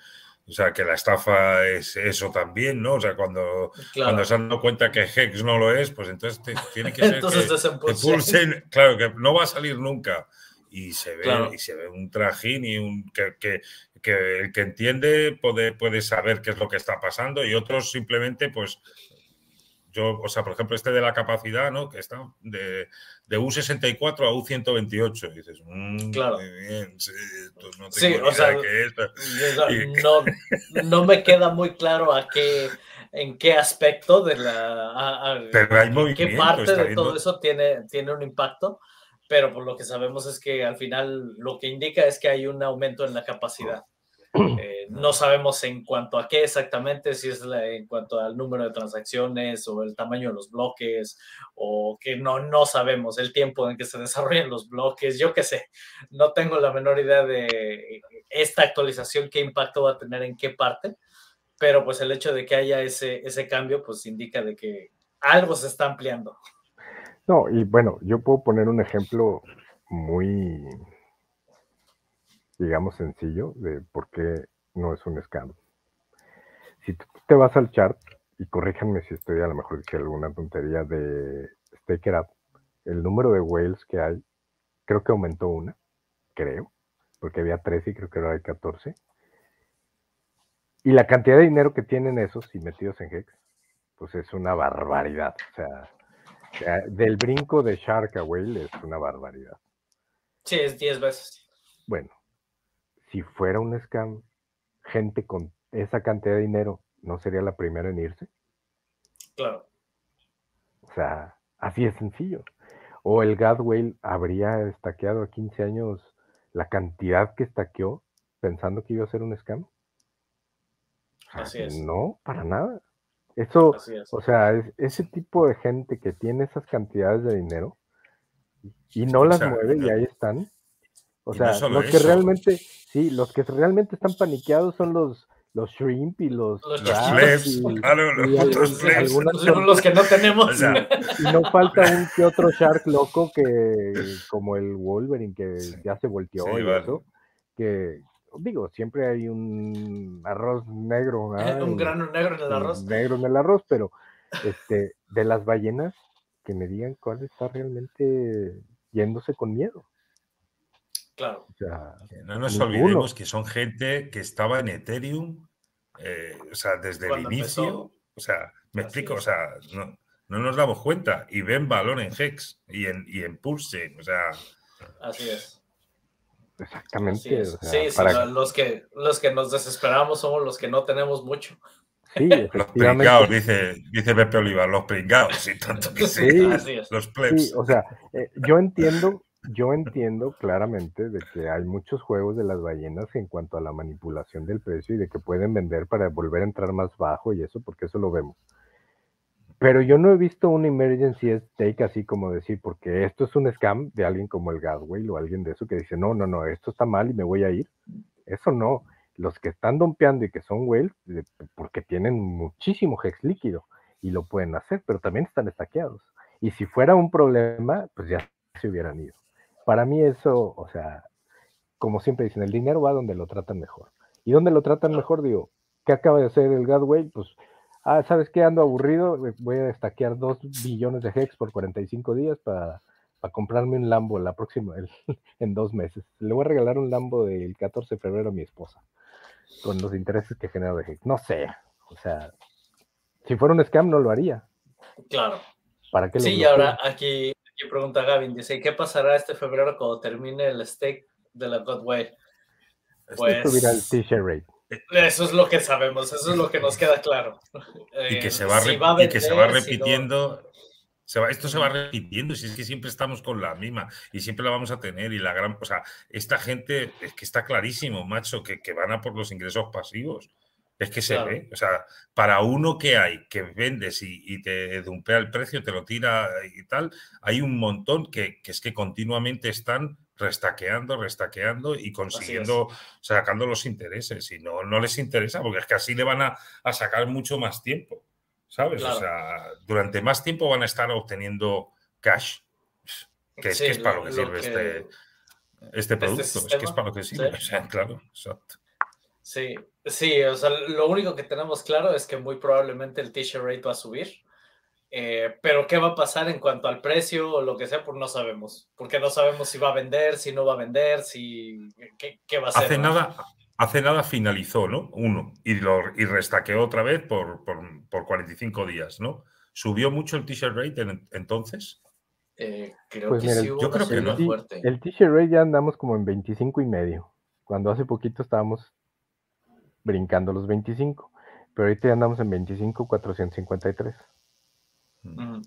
o sea, que la estafa es eso también, ¿no? O sea, cuando, cuando se han dado cuenta que Hex no lo es, pues entonces tiene que <laughs> ser que, claro, que no va a salir nunca. Y se ve, y se ve un trajín y un que, que, que el que entiende puede, puede saber qué es lo que está pasando y otros simplemente pues yo, o sea, por ejemplo, este de la capacidad, ¿no? Que está de, de U64 a U128. dices, mmm, claro. bien, sí, no o sea, no, no, me queda muy claro a qué, en qué aspecto de la. pero hay qué parte de todo eso tiene, tiene un impacto. Pero por lo que sabemos es que al final lo que indica es que hay un aumento en la capacidad. Eh, no sabemos en cuanto a qué exactamente, si es en cuanto al número de transacciones o el tamaño de los bloques, o que no, no sabemos el tiempo en que se <laughs> desarrollan los bloques, yo qué sé, no tengo la menor idea de esta actualización, qué impacto va a tener en qué parte, pero pues el hecho de que haya ese, ese cambio, pues indica de que algo se está ampliando. No, y bueno, yo puedo poner un ejemplo muy digamos, sencillo de por qué no es un scam. Si tú te vas al chart, y corríjanme si estoy a lo mejor dije alguna tontería de Staker Up, el número de whales que hay, creo que aumentó una, creo, porque había 13 y creo que ahora hay 14. Y la cantidad de dinero que tienen esos y metidos en Hex, pues es una barbaridad. O sea, del brinco de Shark a Whale es una barbaridad. Sí, es 10 veces. Bueno, si fuera un scam, gente con esa cantidad de dinero no sería la primera en irse. Claro. O sea, así es sencillo. O el Gadwell habría estaqueado a 15 años la cantidad que estaqueó pensando que iba a ser un scam. así es. No, para nada. Eso, o sea, ese tipo de gente que tiene esas cantidades de dinero y no las mueve y ahí están, o sea, los que realmente, sí, los que realmente están paniqueados son los los shrimp y los, Los plebs, claro, los y Son que no tenemos. O sea, y no falta un que otro <laughs> shark loco que como el Wolverine que Sí. ya se volteó Sí, y vale. eso que digo siempre hay un arroz negro ¿verdad? <laughs> un grano negro en el arroz. negro en el arroz pero este de las ballenas que me digan cuál está realmente yéndose con miedo Claro. o sea No nos Ninguno. olvidemos que son gente que estaba en Ethereum, eh, o sea, desde Cuando el inicio. empezó. O sea, me Así explico, es. o sea, no, no nos damos cuenta y ven valor en Hex y en, y en Pulse. O sea, Así es. Así exactamente es. o sea, sí, sí, para- los, que, los que nos desesperamos somos los que no tenemos mucho. sí, <laughs> los pringados, dice, dice Pepe Oliva, los pringados, y tanto que sí. Sí. Así es. Los plebs. Sí, o sea, eh, yo entiendo, yo entiendo claramente de que hay muchos juegos de las ballenas en cuanto a la manipulación del precio y de que pueden vender para volver a entrar más bajo y eso, porque eso lo vemos. Pero yo no he visto un emergency stake así como decir, porque esto es un scam de alguien como el Gadway o alguien de eso que dice, no, no, no, esto está mal y me voy a ir. Eso no. Los que están dompeando y que son whales, de- porque tienen muchísimo hex líquido y lo pueden hacer, pero también están estaqueados. Y si fuera un problema, pues ya se hubieran ido. Para mí eso, o sea, como siempre dicen, el dinero va donde lo tratan mejor. ¿Y donde lo tratan mejor? Digo, ¿qué acaba de hacer el Gadway? Pues, ah, ¿sabes qué? Ando aburrido, eh, voy a estaquear dos billones de hex por 45 días para, para comprarme un Lambo la próxima, el- <laughs> en dos meses. Le voy a regalar un Lambo del 14 de febrero a mi esposa, con los intereses que genera de hex. No sé, o sea, si fuera un scam no lo haría. Claro. ¿Para qué lo Sí, y ahora aquí, aquí pregunta Gavin, dice, ¿y qué pasará este febrero cuando termine el stake de la Godway? Pues subir al t-shirt rate. eso es lo que sabemos, eso es lo que nos queda claro. y Eh, que se va, si re- y que se va vender, si no- repitiendo. se va- esto se va repitiendo, si es que siempre estamos con la misma y siempre la vamos a tener. Y la gran, o sea, esta gente es que está clarísimo, macho, que, que van a por los ingresos pasivos. Es que se Claro. ve. O sea, para uno que hay, que vendes y, y te dumpea el precio, te lo tira y tal, hay un montón que, que es que continuamente están restaqueando, restaqueando y consiguiendo, sacando los intereses. Y no, no les interesa, porque es que así le van a, a sacar mucho más tiempo. ¿Sabes? Claro. O sea, durante más tiempo van a estar obteniendo cash. Que es, que es para lo- lo que lo sirve que- este, este producto. es que es para lo que sirve. sí. O <laughs> sea, claro, exacto. Sí, sí, o sea, lo único que tenemos claro es que muy probablemente el t-shirt rate va a subir. eh, pero qué va a pasar en cuanto al precio o lo que sea, pues no sabemos. Porque no sabemos si va a vender, si no va a vender, si qué, qué va a hacer. Hace ¿no? nada, hace nada finalizó, ¿no? Uno. Y, lo, y restaqueó otra vez por, por, por 45 días, ¿no? ¿Subió mucho el t-shirt rate en- entonces? Eh, creo Pues que mira, sí hubo yo una creo que no. El t-shirt rate ya andamos como en 25 y medio. Cuando hace poquito estábamos brincando los 25. Pero ahorita ya andamos en 25, 453. Mm.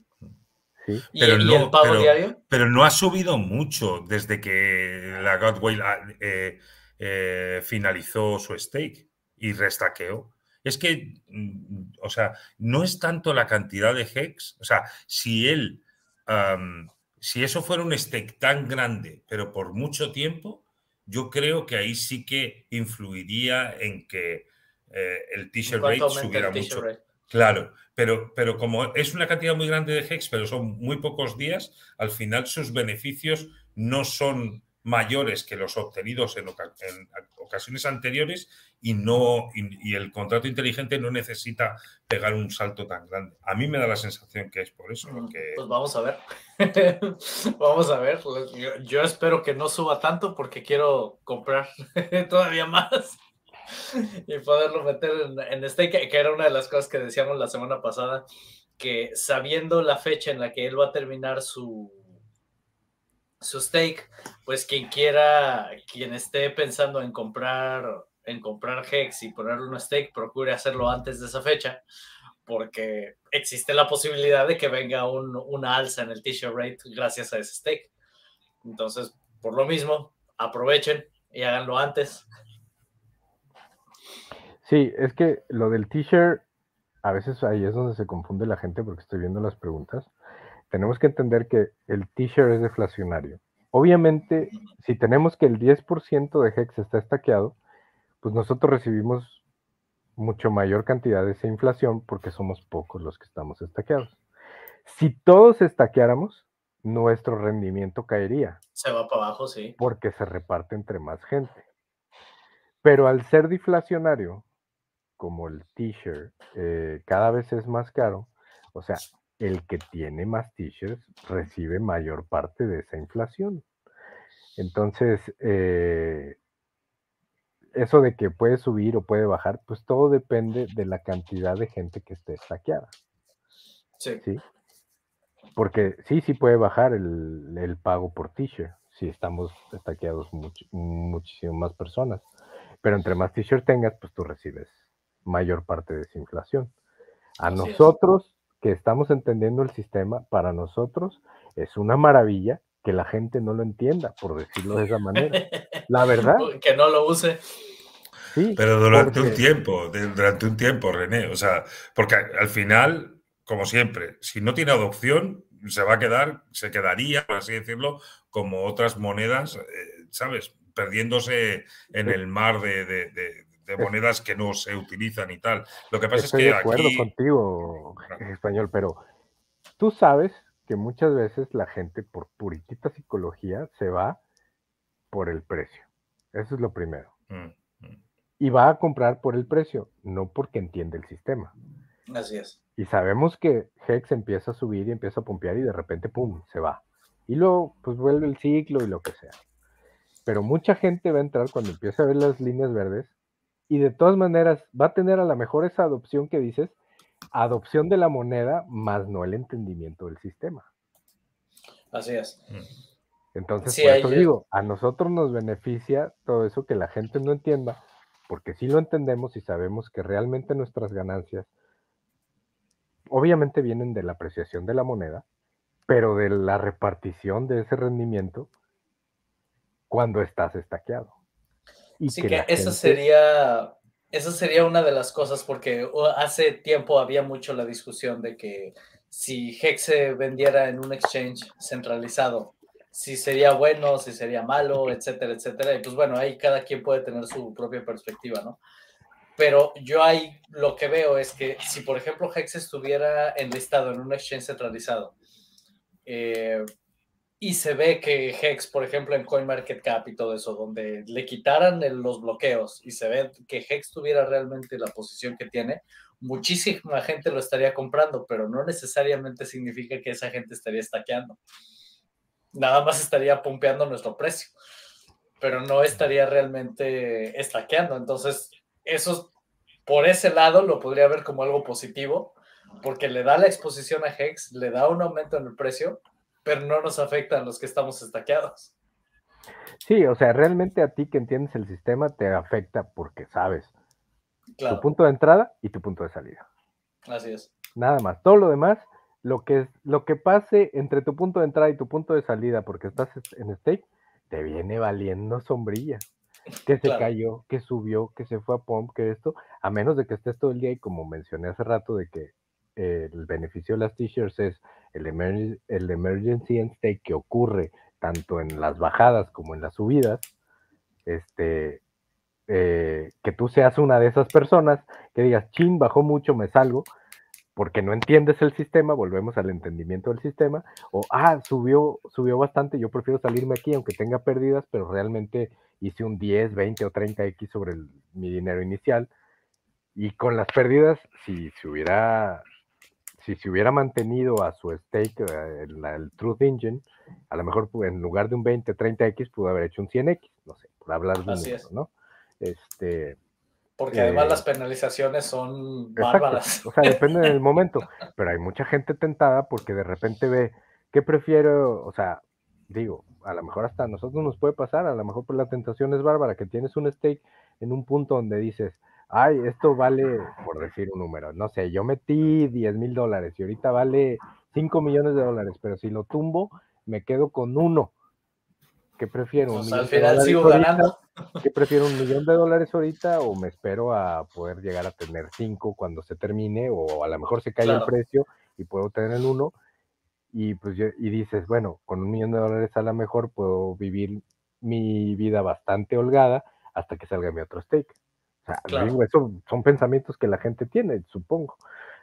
¿sí? ¿Y, Pero y no, el pago pero- diario? Pero no ha subido mucho desde que la Godway ah, eh, eh, finalizó su stake y restaqueó. Es que, mm, o sea, no es tanto la cantidad de hex. O sea, si él, si eso fuera un stake tan grande, pero por mucho tiempo, yo creo que ahí sí que influiría en que eh, el ¿En t-shirt rate subiera mucho. rate? Claro, pero, pero como es una cantidad muy grande de hex, pero son muy pocos días, al final sus beneficios no son mayores que los obtenidos en, en ocasiones anteriores y, no, y, y el contrato inteligente no necesita pegar un salto tan grande. A mí me da la sensación que es por eso. Mm, porque- Pues vamos a ver. <laughs> vamos a ver. Yo, yo espero que no suba tanto porque quiero comprar <laughs> todavía más y poderlo meter en, en stake, que era una de las cosas que decíamos la semana pasada, que sabiendo la fecha en la que él va a terminar su, su stake, pues quien quiera, quien esté pensando en comprar en comprar Hex y ponerle un stake, procure hacerlo antes de esa fecha, porque existe la posibilidad de que venga un, una alza en el t-shirt rate gracias a ese stake. Entonces, por lo mismo, aprovechen y háganlo antes. Sí, es que lo del t-shirt, a veces ahí es donde se confunde la gente porque estoy viendo las preguntas. Tenemos que entender que el t-shirt es deflacionario. Obviamente, si tenemos que el 10% de Hex está estaqueado, pues nosotros recibimos mucho mayor cantidad de esa inflación porque somos pocos los que estamos estaqueados. Si todos estaqueáramos, nuestro rendimiento caería. Se va para abajo, sí. Porque se reparte entre más gente. Pero al ser deflacionario, como el t-shirt eh, cada vez es más caro, o sea, el que tiene más t-shirts recibe mayor parte de esa inflación. Entonces, eh, eso de que puede subir o puede bajar, pues todo depende de la cantidad de gente que esté saqueada. Sí. ¿Sí? Porque sí, sí puede bajar el, pago por t-shirt si estamos estaqueados muchísimo más personas. Pero entre más t-shirt tengas, pues tú recibes mayor parte de esa inflación. A nosotros que estamos entendiendo el sistema, para nosotros es una maravilla que la gente no lo entienda, por decirlo de esa manera. La <laughs> verdad. Que no lo use. Sí, Pero durante un tiempo, durante un tiempo, René. O sea, porque al final, como siempre, si no tiene adopción, se va a quedar, se quedaría, por así decirlo, como otras monedas, eh, ¿sabes? Perdiéndose en el mar de, monedas que no se utilizan y tal. Lo que pasa es que. Estoy de acuerdo contigo, español, pero tú sabes que muchas veces la gente por puritita psicología se va por el precio. Eso es lo primero. Mm, mm. Y va a comprar por el precio, no porque entiende el sistema. Así es. Y sabemos que Hex empieza a subir y empieza a pompear y de repente, ¡pum!, se va. Y luego, pues vuelve el ciclo y lo que sea. Pero mucha gente va a entrar cuando empiece a ver las líneas verdes y de todas maneras va a tener a lo mejor esa adopción que dices, adopción de la moneda, más no el entendimiento del sistema. Así es. Mm. Entonces, por eso digo, a nosotros nos beneficia todo eso que la gente no entienda, porque si lo entendemos y sabemos que realmente nuestras ganancias, obviamente vienen de la apreciación de la moneda, pero de la repartición de ese rendimiento cuando estás estaqueado. Y sí, que, esa sería esa sería una de las cosas, porque hace tiempo había mucho la discusión de que si Hex se vendiera en un exchange centralizado, si sería bueno, si sería malo, etcétera, etcétera. Y pues bueno, ahí cada quien puede tener su propia perspectiva, ¿no? Pero yo ahí lo que veo es que si, por ejemplo, Hex estuviera enlistado en un exchange centralizado, eh, y se ve que Hex, por ejemplo, en CoinMarketCap y todo eso, donde le quitaran los bloqueos y se ve que Hex tuviera realmente la posición que tiene, muchísima gente lo estaría comprando, pero no necesariamente significa que esa gente estaría estaqueando. Nada más estaría pumpeando nuestro precio, pero no estaría realmente estaqueando. Entonces, eso por ese lado lo podría ver como algo positivo, porque le da la exposición a Hex, le da un aumento en el precio pero no nos afecta a los que estamos estaqueados. Sí, o sea, realmente a ti que entiendes el sistema te afecta porque sabes tu punto de entrada y tu punto de salida. Así es. Nada más. Todo lo demás, lo que, lo que pase entre tu punto de entrada y tu punto de salida porque estás en stake, te viene valiendo sombrilla. Que se cayó, que subió, que se fue a pump, que esto, a menos de que estés todo el día y como mencioné hace rato de que el beneficio de las t-shirts es el, el emergency stake que ocurre tanto en las bajadas como en las subidas, este, eh, que tú seas una de esas personas que digas, chin, bajó mucho, me salgo, porque no entiendes el sistema, volvemos al entendimiento del sistema, o, ah, subió, subió bastante, yo prefiero salirme aquí aunque tenga pérdidas, pero realmente hice un 10, 20 o 30x sobre mi dinero inicial, y con las pérdidas, si se hubiera si se hubiera mantenido a su stake eh, el, Truth Engine, a lo mejor pues, en lugar de un 20, 30X, pudo haber hecho un 100X, no sé, por hablar de un número, ¿no? Este, Porque además las eh, penalizaciones son bárbaras. O sea, depende del <laughs> momento, pero hay mucha gente tentada porque de repente ve, ¿qué prefiero? O sea, digo, a lo mejor hasta a nosotros nos puede pasar, a lo mejor por la tentación es bárbara, que tienes un stake en un punto donde dices, ay, esto vale, por <laughs> decir un número, no sé, yo metí 10 mil dólares y ahorita vale 5 millones de dólares, pero si lo tumbo, me quedo con uno. ¿Qué prefiero? ¿Un al final sigo ganando. ¿Qué <laughs> prefiero? ¿Un millón de dólares ahorita o me espero a poder llegar a tener cinco cuando se termine o a lo mejor se cae el precio y puedo tener el uno? Y pues y dices, bueno, con un millón de dólares a lo mejor puedo vivir mi vida bastante holgada hasta que salga mi otro stake digo, eso son pensamientos que la gente tiene, supongo.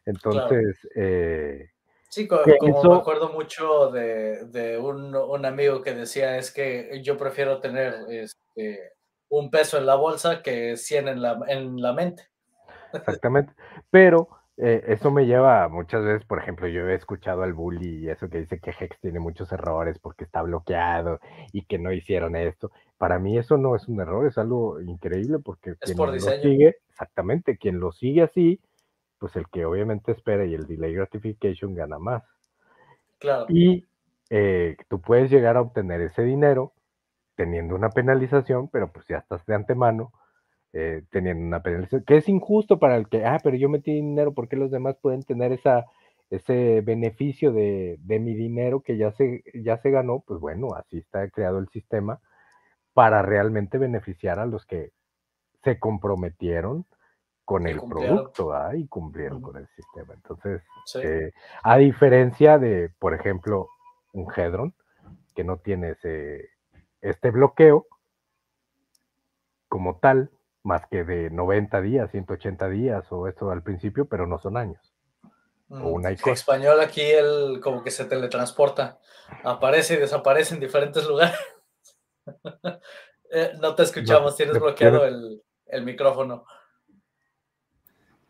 Entonces, eh, Sí, como, me acuerdo mucho de, un, amigo que decía es que yo prefiero tener este, un peso en la bolsa que 100 en la, en la mente. <laughs> Exactamente, pero eh, eso me lleva muchas veces, por ejemplo, yo he escuchado al bully y eso que dice que Hex tiene muchos errores porque está bloqueado y que no hicieron esto. Para mí eso no es un error, es algo increíble porque quien lo sigue, exactamente, quien lo sigue así, pues el que obviamente espera y el delay gratification gana más. Claro. Y eh, tú puedes llegar a obtener ese dinero teniendo una penalización, pero pues ya estás de antemano eh, teniendo una penalización, que es injusto para el que, ah, pero yo metí dinero, ¿por qué los demás pueden tener esa, ese beneficio de, de, mi dinero que ya se, ya se ganó? Pues bueno, así está creado el sistema para realmente beneficiar a los que se comprometieron con el producto y cumplieron con el sistema. Entonces, eh, a diferencia de, por ejemplo, un Hedron, que no tiene ese, este bloqueo como tal, más que de 90 días, 180 días o esto al principio, pero no son años. O una en español aquí él como que se teletransporta, aparece y desaparece en diferentes lugares. Eh, no te escuchamos, tienes bloqueado el, el micrófono.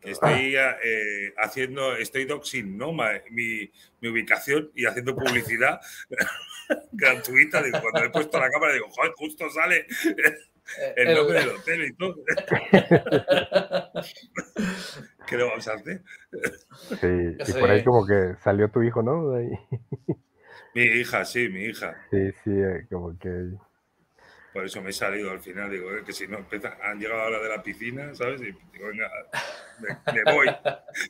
Estoy eh, haciendo, estoy doxing, ¿no? Mi, mi, ubicación y haciendo publicidad <laughs> gratuita. Digo, cuando he puesto la cámara, digo, joder, justo sale el, nombre del <laughs> hotel y todo. ¿Qué le vamos a hacer? Sí, <laughs> y por ahí como que salió tu hijo, ¿no? Mi hija, sí, mi hija. Sí, sí, eh, como que por eso me he salido al final, digo, eh, que si no han llegado a la de la piscina, ¿sabes? Y digo, venga, me, voy,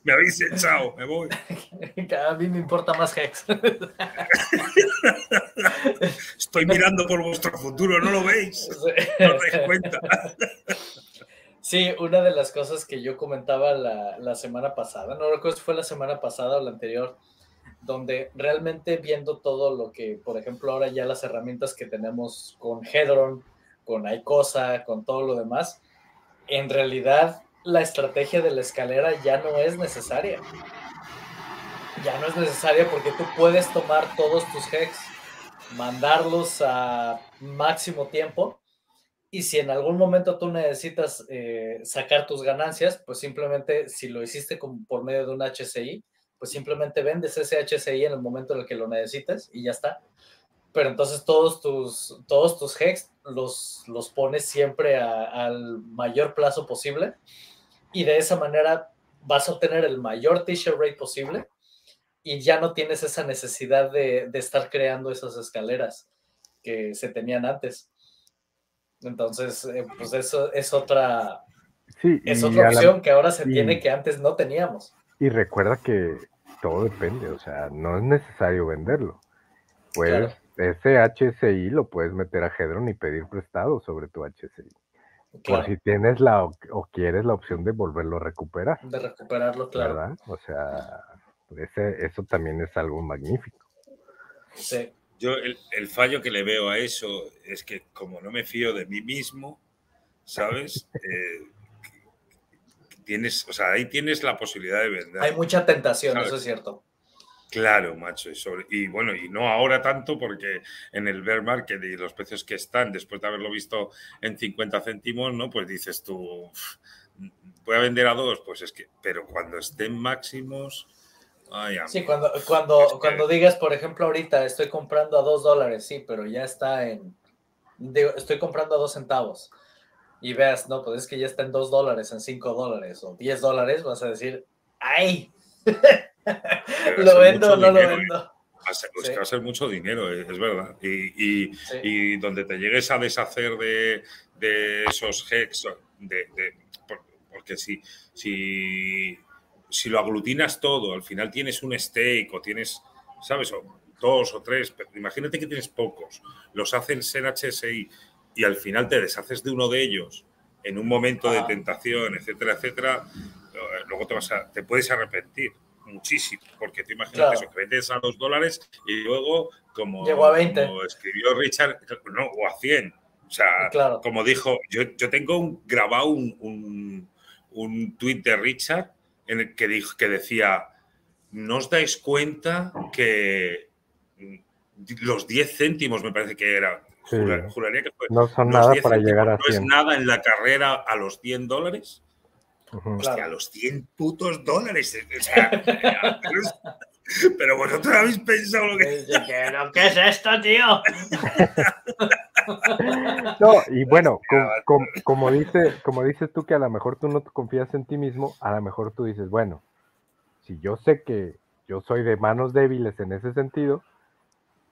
me habéis echado, me voy. <laughs> A mí me importa más Hex. <laughs> Estoy mirando por vuestro futuro, ¿no lo veis? No os dais cuenta. <laughs> Sí, una de las cosas que yo comentaba la, la semana pasada, no recuerdo si fue la semana pasada o la anterior, donde realmente viendo todo lo que, por ejemplo, ahora ya las herramientas que tenemos con Hedron, con Icosa, con todo lo demás, en realidad la estrategia de la escalera ya no es necesaria. Ya no es necesaria porque tú puedes tomar todos tus hex, mandarlos a máximo tiempo y si en algún momento tú necesitas eh, sacar tus ganancias, pues simplemente si lo hiciste por medio de un HCI, pues simplemente vendes ese HCI en el momento en el que lo necesites y ya está. Pero entonces todos tus, todos tus hex los, los pones siempre al mayor plazo posible y de esa manera vas a obtener el mayor t-shirt rate posible y ya no tienes esa necesidad de, de, estar creando esas escaleras que se tenían antes. Entonces, eh, pues eso es otra, es otra opción que ahora se tiene que antes no teníamos. Y recuerda que todo depende, o sea, no es necesario venderlo. Pues ese HCI lo puedes meter a Hedron y pedir prestado sobre tu HCI. Por si tienes la o, quieres la opción de volverlo a recuperar. De recuperarlo, claro. ¿Verdad? O sea, ese, eso también es algo magnífico. Sí. Yo el, el, fallo que le veo a eso es que como no me fío de mí mismo, ¿sabes? Eh, <laughs> tienes, o sea, ahí tienes la posibilidad de vender. Hay mucha tentación, eso es cierto. Claro, macho. Y, bueno, y no ahora tanto porque en el bear market y los precios que están, después de haberlo visto en 50 céntimos, ¿no? Pues dices tú, voy a vender a dos, pues es que, pero cuando estén máximos... sí, cuando, cuando, cuando digas, por ejemplo, ahorita estoy comprando a dos dólares, sí, pero ya está en... estoy comprando a dos centavos y veas, no, pues es que ya está en 2 dólares, en 5 dólares o 10 dólares, vas a decir, ¡ay! ¿Lo vendo o no lo vendo? Pues que va a ser mucho dinero, eh, es verdad. Y, y, donde te llegues a deshacer de, de esos hex, de, porque si, si, si lo aglutinas todo, al final tienes un stake o tienes, ¿sabes? O dos o tres, imagínate que tienes pocos, los hacen ser HSI y al final te deshaces de uno de ellos en un momento de tentación, etcétera, etcétera, eh, luego te, vas a, te puedes arrepentir muchísimo, porque te imaginas eso, que vendes a dos dólares y luego, como, a 20. escribió Richard, no, o a 100, O sea, como dijo, yo, yo tengo un, grabado un, un, un tuit de Richard en el que, dijo, que decía, ¿no os dais cuenta que los 10 céntimos, me parece que era, juraría que fue, no son nada para llegar a 100. No es nada en la carrera a los 100 dólares. Hostia, a los 100 putos dólares. O sea, <laughs> pero vosotros habéis pensado lo que. ¿Qué es esto, tío? <laughs> No, y bueno, <laughs> como, dice, como dices tú que a lo mejor tú no te confías en ti mismo, a lo mejor tú dices, bueno, si yo sé que yo soy de manos débiles en ese sentido,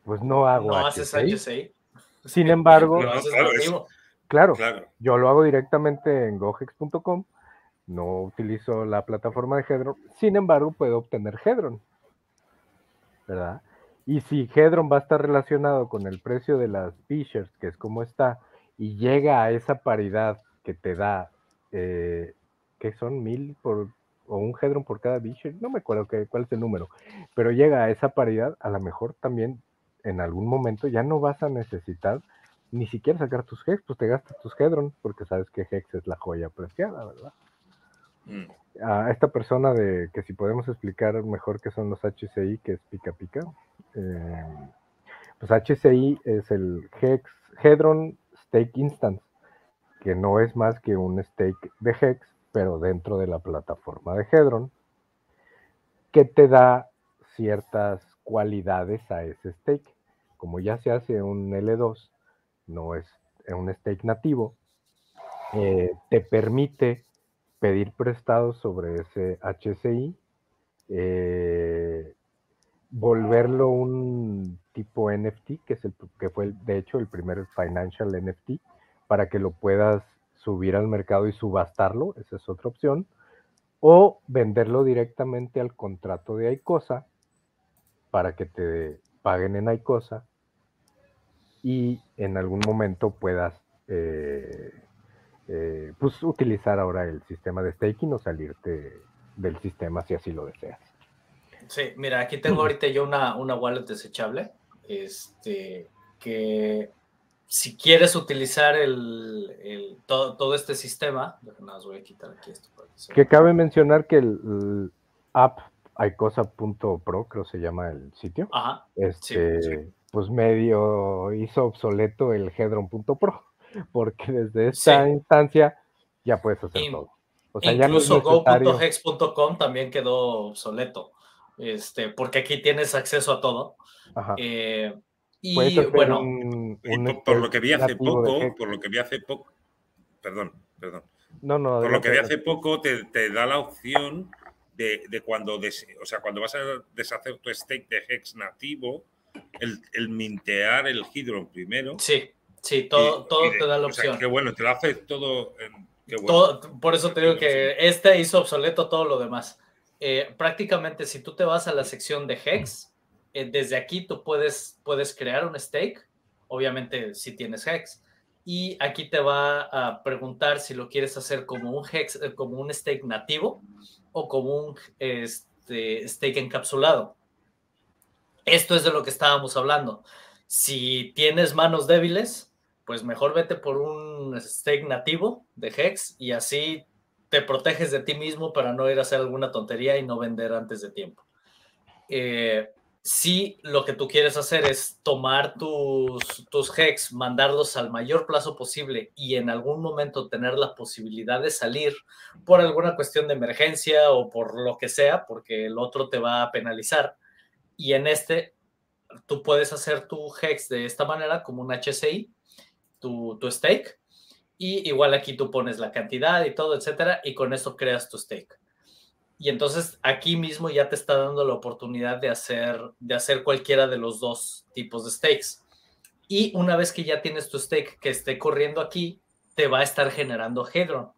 pues no hago no haces. Sin <laughs> embargo, claro, claro, yo lo hago directamente en gohex.com, no utilizo la plataforma de Hedron, sin embargo puedo obtener Hedron. ¿verdad? Y si Hedron va a estar relacionado con el precio de las Fishers, que es como está, y llega a esa paridad que te da, eh, que son mil por, o un Hedron por cada Fisher, no me acuerdo que, cuál es el número, pero llega a esa paridad, a lo mejor también en algún momento ya no vas a necesitar ni siquiera sacar tus Hex, pues te gastas tus Hedron, porque sabes que Hex es la joya preciada, ¿verdad? Mm a esta persona de que si podemos explicar mejor qué son los HCI, que es pica pica. Eh, pues HCI es el Hex, Hedron Stake Instance, que no es más que un stake de Hex, pero dentro de la plataforma de Hedron, que te da ciertas cualidades a ese stake. Como ya se hace un L2, no es un stake nativo, eh, te permite pedir prestado sobre ese HCI, eh, volverlo un tipo NFT, que, es el, que fue de hecho el primer financial NFT, para que lo puedas subir al mercado y subastarlo, esa es otra opción, o venderlo directamente al contrato de Icosa para que te paguen en Icosa y en algún momento puedas eh, eh, pues utilizar ahora el sistema de staking o salirte del sistema si así lo deseas. Sí, mira, aquí tengo <clears throat> ahorita yo una, una wallet desechable, este, que si quieres utilizar el, todo, todo, este sistema, nada voy a quitar aquí esto. Que cabe mencionar que el, app icosa.pro, creo se llama el sitio, este, pues medio hizo obsoleto el hedron.pro <laughs> porque desde esta instancia ya puedes hacer todo. O sea, incluso go.hex.com también quedó obsoleto, este, porque aquí tienes acceso a todo. Eh, y bueno, por, lo que vi hace poco, por lo que vi hace poco, perdón, perdón. No, no, por lo que vi hace poco te, te da la opción de, de cuando, o sea, cuando vas a deshacer tu stake de Hex nativo, el, el mintear el Hydron primero. Sí. Sí, todo, todo te da la opción. qué bueno, te lo hace todo, por eso te digo que este hizo obsoleto todo lo demás. Eh, prácticamente si tú te vas a la sección de Hex, eh, desde aquí tú puedes, puedes crear un stake, obviamente si tienes Hex, y aquí te va a preguntar si lo quieres hacer como un Hex, eh, como un stake nativo o como un este, stake encapsulado. Esto es de lo que estábamos hablando. Si tienes manos débiles, pues mejor vete por un stake nativo de Hex y así te proteges de ti mismo para no ir a hacer alguna tontería y no vender antes de tiempo. Eh, si lo que tú quieres hacer es tomar tus, tus Hex, mandarlos al mayor plazo posible y en algún momento tener la posibilidad de salir por alguna cuestión de emergencia o por lo que sea, porque el otro te va a penalizar. Y en este, tú puedes hacer tu Hex de esta manera como un HCI tu, stake. Y igual aquí tú pones la cantidad y todo, etcétera, y con eso creas tu stake. Y entonces aquí mismo ya te está dando la oportunidad de hacer, de hacer cualquiera de los dos tipos de stakes. Y una vez que ya tienes tu stake que esté corriendo aquí, te va a estar generando Hedron.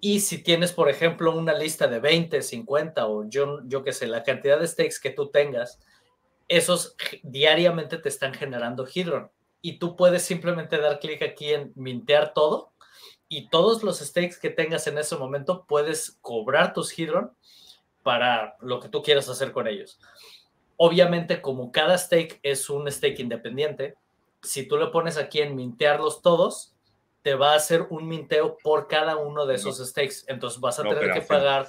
Y si tienes, por ejemplo, una lista de 20, 50 o yo, yo qué sé, la cantidad de stakes que tú tengas, esos diariamente te están generando Hedron y tú puedes simplemente dar clic aquí en mintear todo y todos los stakes que tengas en ese momento puedes cobrar tus Hydron para lo que tú quieras hacer con ellos. Obviamente, como cada stake es un stake independiente, si tú le pones aquí en mintearlos todos, te va a hacer un minteo por cada uno de esos stakes. Entonces vas a tener que pagar,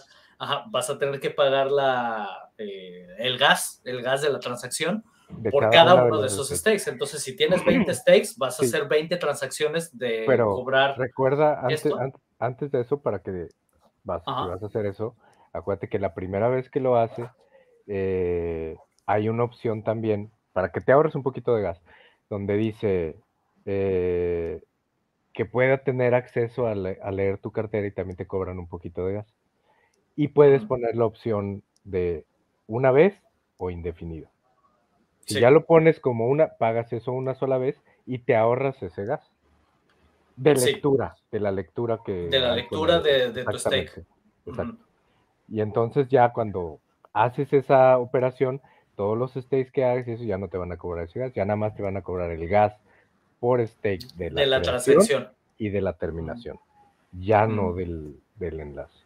vas a tener que pagar la, eh, el gas, el gas de la transacción por cada, uno de esos stakes. Entonces, si tienes <clears throat> 20 stakes, vas a hacer 20 transacciones de Pero cobrar. Recuerda, antes, antes, de eso, para que vas, vas a hacer eso, acuérdate que la primera vez que lo haces, eh, hay una opción también para que te ahorres un poquito de gas, donde dice eh, que pueda tener acceso a, leer tu cartera y también te cobran un poquito de gas. Y puedes poner la opción de una vez o indefinido. Si ya lo pones como una, pagas eso una sola vez y te ahorras ese gas. De lectura, de la lectura que... De la lectura de, tu stake. Y entonces ya cuando haces esa operación, todos los stakes que hagas, eso ya no te van a cobrar ese gas, ya nada más te van a cobrar el gas por stake de la, transacción. y de la terminación, ya no del, del, enlace.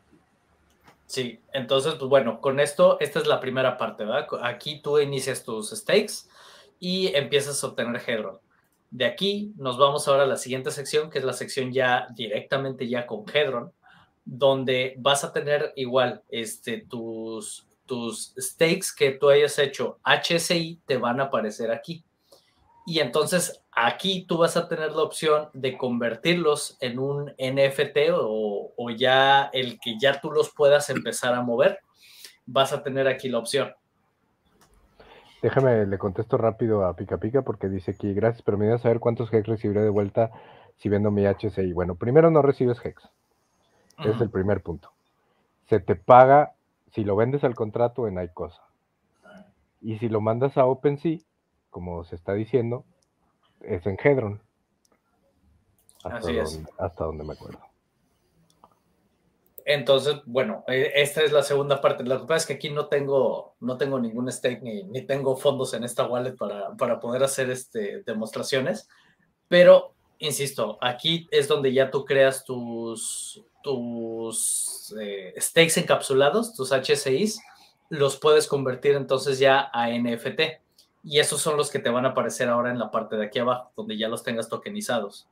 Sí, entonces, pues bueno, con esto, esta es la primera parte, ¿verdad? Aquí tú inicias tus stakes y empiezas a obtener Hedron. De aquí nos vamos ahora a la siguiente sección, que es la sección ya directamente ya con Hedron, donde vas a tener igual este, tus, tus stakes que tú hayas hecho HSI te van a aparecer aquí. Y entonces aquí tú vas a tener la opción de convertirlos en un NFT o, o, ya el que ya tú los puedas empezar a mover. Vas a tener aquí la opción. Déjame, le contesto rápido a Pica Pica porque dice aquí, gracias, pero me voy a saber cuántos hex recibiré de vuelta si vendo mi HSI. Bueno, primero no recibes hex. Es el primer punto. Se te paga si lo vendes al contrato en iCosa. Y si lo mandas a OpenSea, como se está diciendo, es en Hedron. Hasta, donde, hasta donde me acuerdo. Entonces, bueno, e, esta es la segunda parte. Lo que pasa es que aquí no tengo, no tengo ningún stake ni, ni tengo fondos en esta wallet para, para poder hacer este, demostraciones, pero insisto, aquí es donde ya tú creas tus, tus eh, stakes encapsulados, tus HSIs, los puedes convertir entonces ya a NFT. Y esos son los que te van a aparecer ahora en la parte de aquí abajo, donde ya los tengas tokenizados.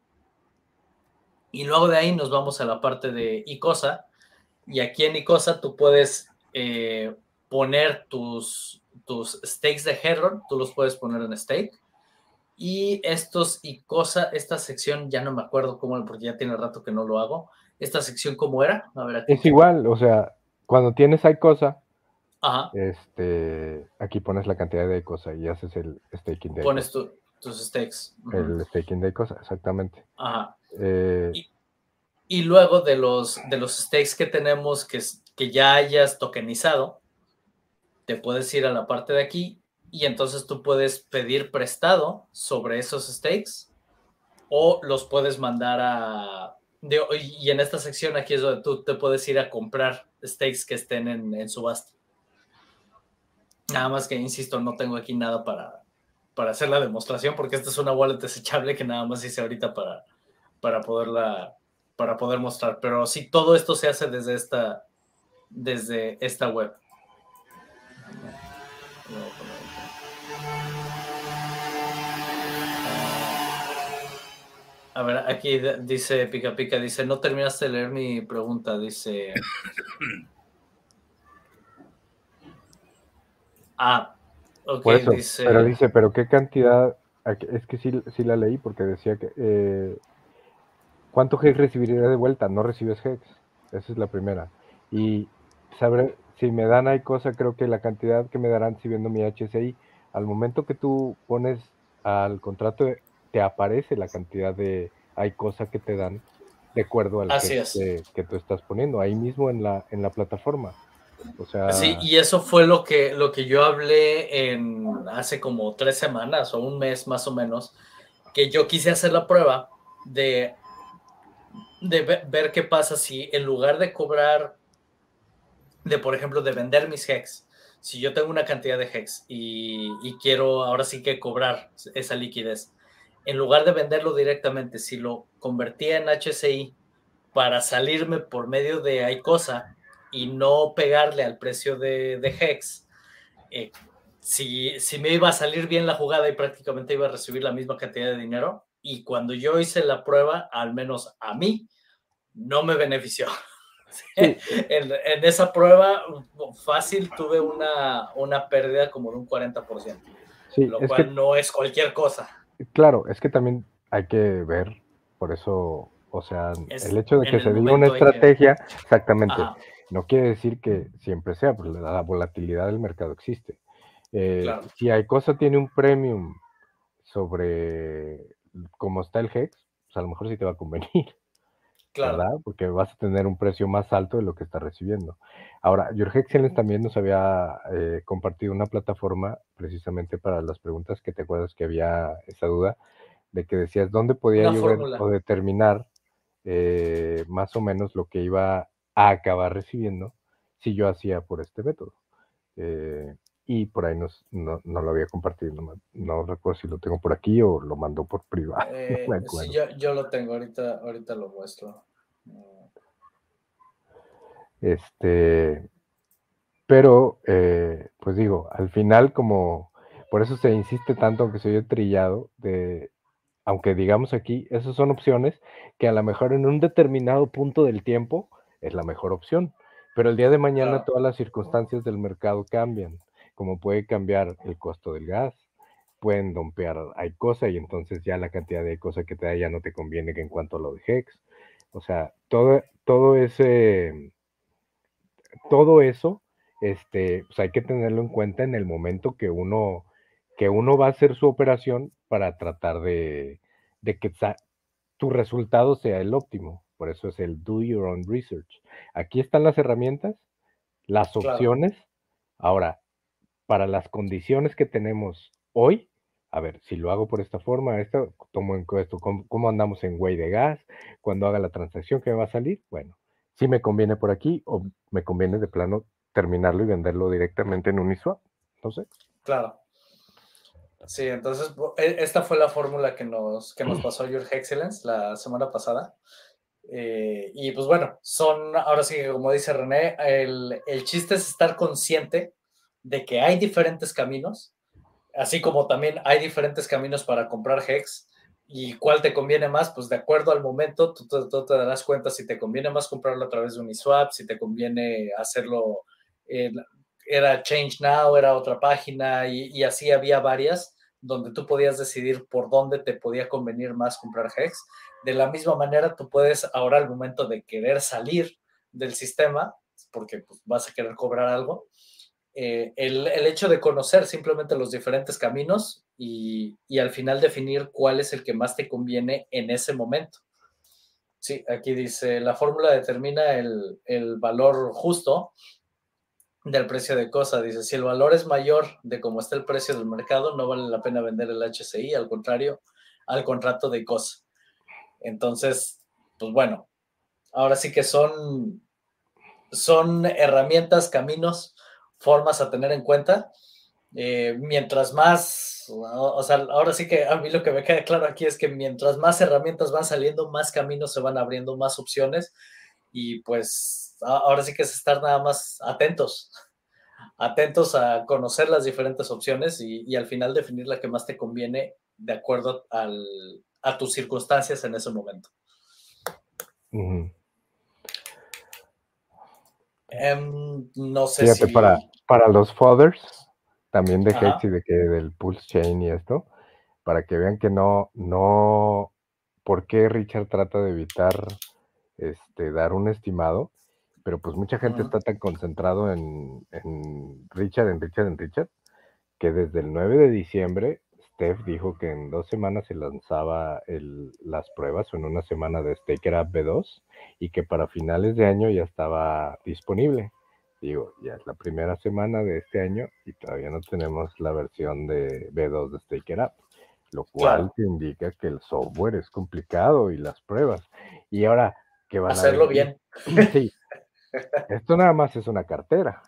Y luego de ahí nos vamos a la parte de ICOSA. Y aquí en ICOSA tú puedes eh, poner tus, tus stakes de Hedron, tú los puedes poner en stake y estos y cosa, esta sección ya no me acuerdo cómo, porque ya tiene rato que no lo hago. Esta sección, ¿cómo era? A ver, Es igual, o sea, cuando tienes hay cosa, este, aquí pones la cantidad de cosa y haces el staking de Pones tus stakes. El staking de cosa, exactamente. Ajá. Eh, y, luego de los, de los stakes que tenemos que, que ya hayas tokenizado, te puedes ir a la parte de aquí y entonces tú puedes pedir prestado sobre esos stakes o los puedes mandar a... y en esta sección aquí es donde tú te puedes ir a comprar stakes que estén en, subasta. Nada más que, insisto, no tengo aquí nada para, para hacer la demostración porque esta es una wallet desechable que nada más hice ahorita para, para, poderla, para poder mostrar. Pero sí, todo esto se hace desde esta, desde esta web. A ver, aquí dice Pica Pica, dice, no terminaste de leer mi pregunta, dice... <laughs> Ah, ok, dice... Pero dice, pero qué cantidad, es que sí, sí la leí porque decía que... Eh, ¿Cuánto Hex recibiría de vuelta? No recibes Hex, esa es la primera. Y sabré, si me dan hay cosa, creo que la cantidad que me darán si viendo mi HSI, al momento que tú pones al contrato te aparece la cantidad de hay cosas que te dan de acuerdo al que, que, tú estás poniendo ahí mismo en la, en la plataforma. Sí, y eso fue lo que, lo que yo hablé en hace como tres semanas o un mes más o menos, que yo quise hacer la prueba de, de ver qué pasa si en lugar de cobrar, de por ejemplo, de vender mis hex, si yo tengo una cantidad de hex y, y quiero ahora sí que cobrar esa liquidez, en lugar de venderlo directamente, si lo convertía en HCI para salirme por medio de ICOSA y no pegarle al precio de, Hex, eh, si, si me iba a salir bien la jugada y prácticamente iba a recibir la misma cantidad de dinero. Y cuando yo hice la prueba, al menos a mí, no me benefició. <laughs> en, esa prueba fácil tuve una, una pérdida como de un 40%, lo cual no es cualquier cosa. Claro, es que también hay que ver, por eso, o sea, el hecho de que se diga una estrategia, exactamente, no quiere decir que siempre sea, porque la volatilidad del mercado existe. Eh, si hay cosa tiene un premium sobre cómo está el HEX, pues a lo mejor sí te va a convenir. <laughs> ¿verdad? Porque vas a tener un precio más alto de lo que estás recibiendo. Ahora, George Excellence también nos había eh, compartido una plataforma precisamente para las preguntas que te acuerdas que había esa duda de que decías dónde podía yo ver o determinar eh, más o menos lo que iba a acabar recibiendo si yo hacía por este método. Eh, y por ahí no, lo había compartido, no, recuerdo si lo tengo por aquí o lo mandó por privado. <laughs> sí, yo, yo, lo tengo, ahorita, ahorita lo muestro. Este, pero, eh, pues digo, al final como, por eso se insiste tanto, aunque se oye trillado, de, aunque digamos aquí, esas son opciones que a lo mejor en un determinado punto del tiempo es la mejor opción, pero el día de mañana todas las circunstancias del mercado cambian, como puede cambiar el costo del gas, pueden dompear hay cosa y entonces ya la cantidad de cosa que te da ya no te conviene que en cuanto a lo de Hex. O sea, todo, todo ese, todo eso, este, pues hay que tenerlo en cuenta en el momento que uno, que uno va a hacer su operación para tratar de, que tu resultado sea el óptimo. Por eso es el do your own research. Aquí están las herramientas, las opciones. Ahora, para las condiciones que tenemos hoy, a ver, si lo hago por esta forma, esto, tomo en esto, ¿cómo, andamos en Way de gas? Cuando haga la transacción que me va a salir, bueno, si me conviene por aquí o me conviene de plano terminarlo y venderlo directamente en Uniswap, no sé. Claro. Sí, entonces e, esta fue la fórmula que nos, que nos pasó Your Excellence la semana pasada. Eh, y pues bueno, son, ahora sí que como dice René, el, el chiste es estar consciente de que hay diferentes caminos así como también hay diferentes caminos para comprar Hex y cuál te conviene más, pues de acuerdo al momento, tú, te darás cuenta si te conviene más comprarlo a través de Uniswap, si te conviene hacerlo, era Change Now, era otra página y, así había varias donde tú podías decidir por dónde te podía convenir más comprar Hex. De la misma manera, tú puedes ahora al momento de querer salir del sistema, porque pues, vas a querer cobrar algo, eh, el, hecho de conocer simplemente los diferentes caminos y, al final definir cuál es el que más te conviene en ese momento. Sí, aquí dice, la fórmula determina el, valor justo del precio de cosa. Dice, si el valor es mayor de cómo está el precio del mercado, no vale la pena vender el HCI, al contrario, al contrato de cosa. Entonces, pues bueno, ahora sí que son, son herramientas, caminos formas a tener en cuenta. Eh, mientras más, o, sea, ahora sí que a mí lo que me queda claro aquí es que mientras más herramientas van saliendo, más caminos se van abriendo, más opciones y pues ahora sí que es estar nada más atentos, atentos a conocer las diferentes opciones y, al final definir la que más te conviene de acuerdo a tus circunstancias en ese momento. Em, no sé si... para, para los fathers, también de Hex y de que del Pulse Chain y esto, para que vean que no, no, por qué Richard trata de evitar este, dar un estimado, pero pues mucha gente está tan concentrado en, en Richard, en Richard, en Richard, que desde el 9 de diciembre Steph dijo que en dos semanas se lanzaba las pruebas o en una semana de Staker App B2 y que para finales de año ya estaba disponible. Digo, ya es la primera semana de este año y todavía no tenemos la versión de B2 de Staker App, lo cual te indica que el software es complicado y las pruebas. Y ahora que van a hacerlo bien. <clears throat> Sí. Esto nada más es una cartera.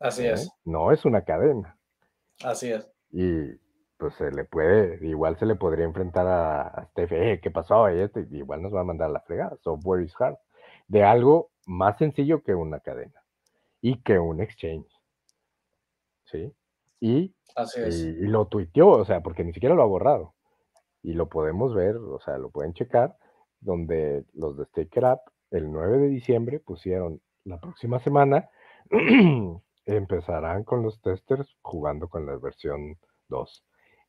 Así es. ¿eh? No es una cadena. Así es. Y pues se le puede, igual se le podría enfrentar a, a Steph, eh, ¿qué pasó? Y este, igual nos va a mandar la fregada. Software is hard. De algo más sencillo que una cadena y que un exchange. ¿Sí? Y, Así es. y, y lo tuiteó, o sea, porque ni siquiera lo ha borrado. Y lo podemos ver, o sea, lo pueden checar, donde los de Stake It Up el 9 de diciembre pusieron la próxima semana <clears throat> empezarán con los testers jugando con la versión 2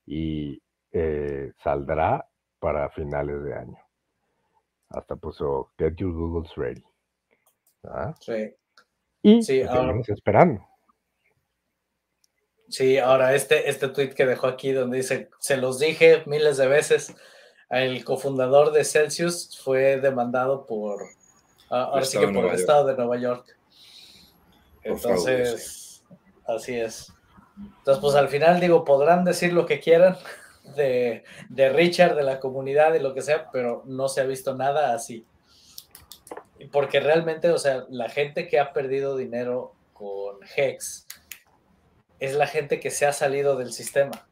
y eh, saldrá para finales de año. Hasta puso Get Your Googles Ready. ¿ah? Sí. Y Sí, ahora- esperando. Sí, ahora este, este tweet que dejó aquí donde dice, se los dije miles de veces, el cofundador de Celsius fue demandado por, ahora sí que por el estado de Nueva York. Entonces, así es. Entonces, pues al final digo, podrán decir lo que quieran <laughs> de, de Richard, de la comunidad y lo que sea, pero no se ha visto nada así. Porque realmente, o sea, la gente que ha perdido dinero con Hex es la gente que se ha salido del sistema.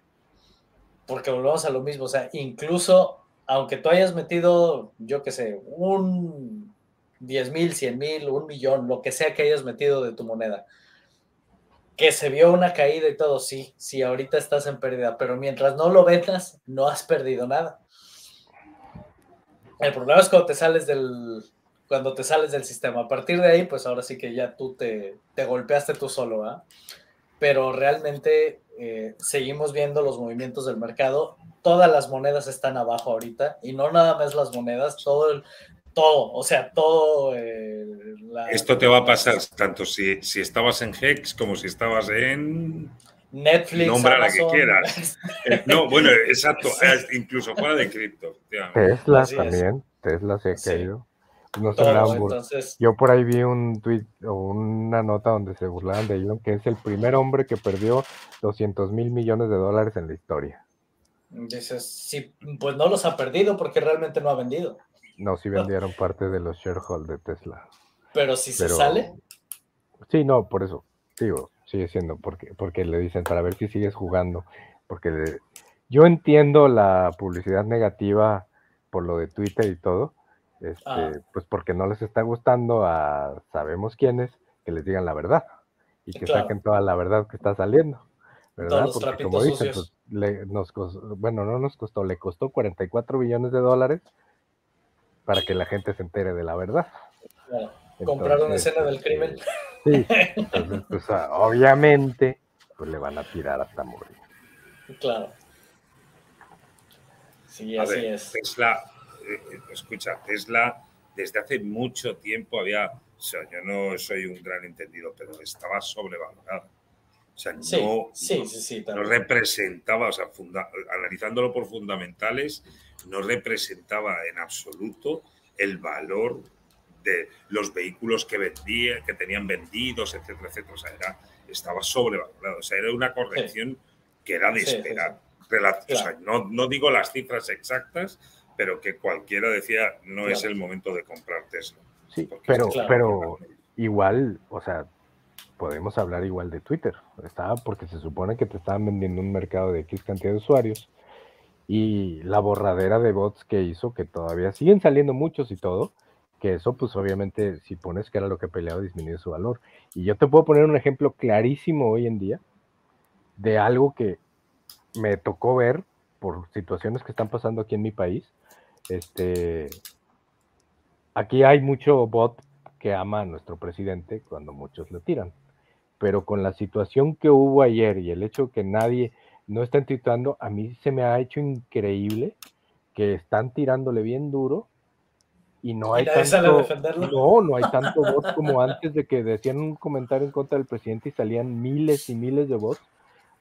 Porque volvemos a lo mismo, o sea, incluso aunque tú hayas metido, yo qué sé, un 10 mil, 100 mil, un millón, lo que sea que hayas metido de tu moneda, que se vio una caída y todo, sí, sí, ahorita estás en pérdida, pero mientras no lo vendas, no has perdido nada. El problema es cuando te sales del, cuando te sales del sistema. A partir de ahí, pues ahora sí que ya tú te, te golpeaste tú solo, ¿ah? Pero realmente eh, seguimos viendo los movimientos del mercado. Todas las monedas están abajo ahorita y no nada más las monedas, todo el, todo, o sea, todo. eh, la- Esto te va a pasar tanto si, si estabas en Hex como si estabas en. Netflix, Nombra la que Amazon. quieras. <laughs> eh, No, bueno, exacto, incluso fuera de cripto. efectivamente. Tesla Así es. también, Tesla se ha Sí. caído. No entonces, Yo por ahí vi un tweet o una nota donde se burlaban de Elon, que es el primer hombre que perdió 200 mil millones de dólares en la historia. dices, sí, pues no los ha perdido porque realmente no ha vendido. No, sí vendieron parte de los shareholders de Tesla. Pero si se sale, Sí, no, por eso, digo, sigue siendo, porque, porque le dicen para ver si sigues jugando. Porque le- yo entiendo la publicidad negativa por lo de Twitter y todo, este, Ah. pues porque no les está gustando a sabemos quiénes que les digan la verdad y que claro. saquen toda la verdad que está saliendo. ¿Verdad? Porque como dicen, pues, le- nos costó- bueno, no nos costó, le costó 44 billones de dólares para que la gente se entere de la verdad. claro, compraron Entonces, escena del este, crimen. Sí, <laughs> entonces, pues, ah, obviamente, pues le van a tirar hasta morir. Claro. Sí, A así ver, es. Tesla, eh, eh, escucha, Tesla desde hace mucho tiempo había, o sea, yo no soy un gran entendido, pero estaba sobrevalorada. O sea, Sí, no, sí, no- sí, sí. no también. representaba, o sea, funda- analizándolo por fundamentales, no representaba en absoluto el valor de los vehículos que vendía, que tenían vendidos, etcétera, etcétera. O sea, era, estaba sobrevalorado. O sea, era una corrección que era de Sí, sí, esperar. Rela- o sea, no, no digo las cifras exactas, pero que cualquiera decía no es el momento de comprar Tesla. Sí, pero, pero igual, o sea, podemos hablar igual de Twitter. Estaba porque se supone que te estaban vendiendo un mercado de X cantidad de usuarios y la borradera de bots que hizo, que todavía siguen saliendo muchos y todo, que eso pues obviamente si pones que era lo que peleaba disminuye su valor. Y yo te puedo poner un ejemplo clarísimo hoy en día de algo que me tocó ver por situaciones que están pasando aquí en mi país. Este, aquí hay mucho bot que ama a nuestro presidente cuando muchos le tiran. Pero con la situación que hubo ayer y el hecho que nadie no está tuitando, a mí se me ha hecho increíble que están tirándole bien duro y no hay tanto, defenderlo. no, no hay <laughs> tanto bot como antes de que decían un comentario en contra del presidente y salían miles y miles de bots,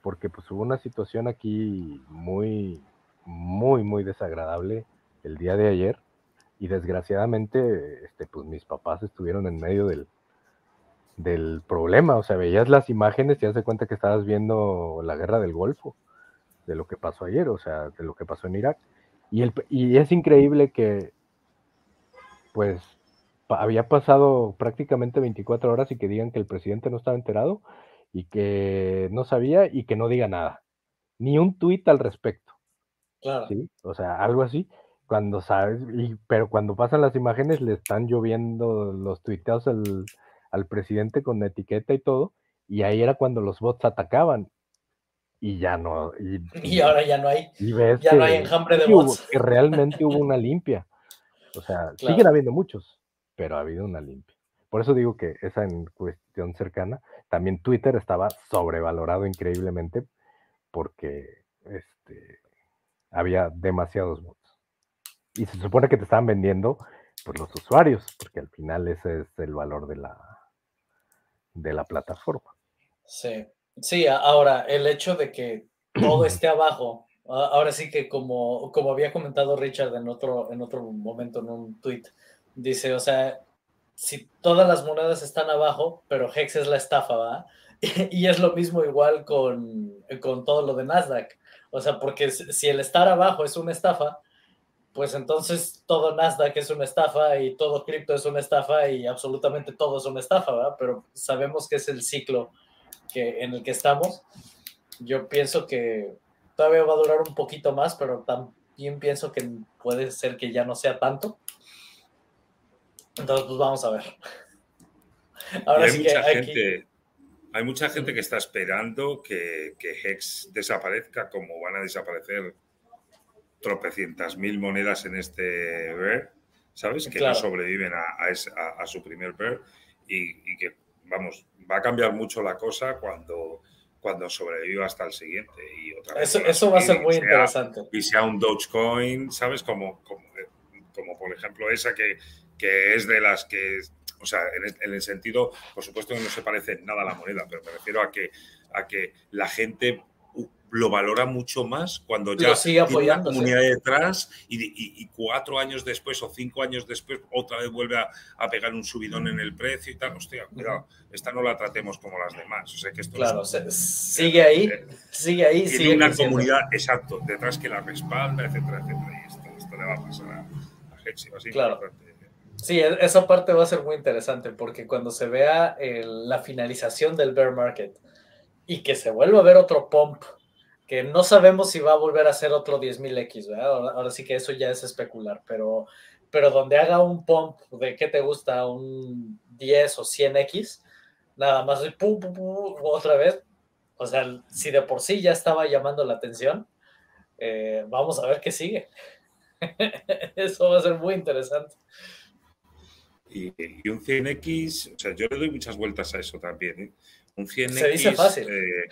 porque pues hubo una situación aquí muy, muy, muy desagradable el día de ayer y desgraciadamente, este, pues mis papás estuvieron en medio del, del problema, o sea, veías las imágenes y te das cuenta que estabas viendo la guerra del Golfo, de lo que pasó ayer, o sea, de lo que pasó en Irak. Y, el, y es increíble que, pues, pa- había pasado prácticamente 24 horas y que digan que el presidente no estaba enterado y que no sabía y que no diga nada, ni un tuit al respecto. Claro. ¿sí? O sea, algo así, cuando sabes, y, pero cuando pasan las imágenes le están lloviendo los tuiteos al, al presidente con etiqueta y todo, y ahí era cuando los bots atacaban. y ya no. Y, <laughs> ahora ya no hay. ya no hay enjambre de bots. que realmente hubo <laughs> una limpia. O sea, siguen habiendo muchos, pero ha habido una limpia. Por eso digo que esa en cuestión cercana, también Twitter estaba sobrevalorado increíblemente porque este, había demasiados bots. Y se supone que te estaban vendiendo pues, los usuarios, porque al final ese es el valor de la, de la plataforma. Sí, sí, ahora el hecho de que todo <clears throat> esté abajo, ahora sí que como, como había comentado Richard en otro, en otro momento en un tweet, dice, o sea, si todas las monedas están abajo, pero Hex es la estafa, ¿va? <laughs> Y, es lo mismo igual con, con todo lo de Nasdaq. O sea, porque si el estar abajo es una estafa, pues entonces todo Nasdaq es una estafa y todo cripto es una estafa y absolutamente todo es una estafa, ¿verdad? Pero sabemos que es el ciclo que, en el que estamos. Yo pienso que todavía va a durar un poquito más, pero también pienso que puede ser que ya no sea tanto. Entonces, pues vamos a ver. Ahora hay mucha gente, hay mucha gente que está esperando que, que Hex desaparezca como van a desaparecer tropecientas mil monedas en este bear, ¿sabes? Que no sobreviven a, su primer bear y, que, vamos, va a cambiar mucho la cosa cuando, cuando sobreviva hasta el siguiente. Y otra eso, eso va a ser muy interesante. Y sea un Dogecoin, ¿sabes? Como, como, como por ejemplo esa que, que es de las que o sea, en el, sentido, por supuesto que no se parece nada a la moneda, pero me refiero a que, a que la gente lo valora mucho más cuando ya sigue tiene una comunidad detrás y, cuatro años después o cinco años después otra vez vuelve a, pegar un subidón en el precio y tal. Hostia, cuidado, esta no la tratemos como las demás. O sea que esto claro, sigue ahí, eh, sigue ahí. Tiene una comunidad, exacto, detrás que la respalda, etcétera, etcétera. Y esto, le va a pasar a, a claro. Sí, e, esa parte va a ser muy interesante porque cuando se vea la finalización del bear market y que se vuelva a ver otro pump que no sabemos si va a volver a ser otro 10.000X, ¿verdad? Ahora, sí que eso ya es especular, pero, pero donde haga un pump de qué te gusta, un 10 o 100X, nada más pum, pum, pum, otra vez. O sea, si de por sí ya estaba llamando la atención, eh, vamos a ver qué sigue. <laughs> eso va a ser muy interesante. Y, un 100X, o sea, yo le doy muchas vueltas a eso también. ¿eh? Un 100X. Se dice fácil. Eh,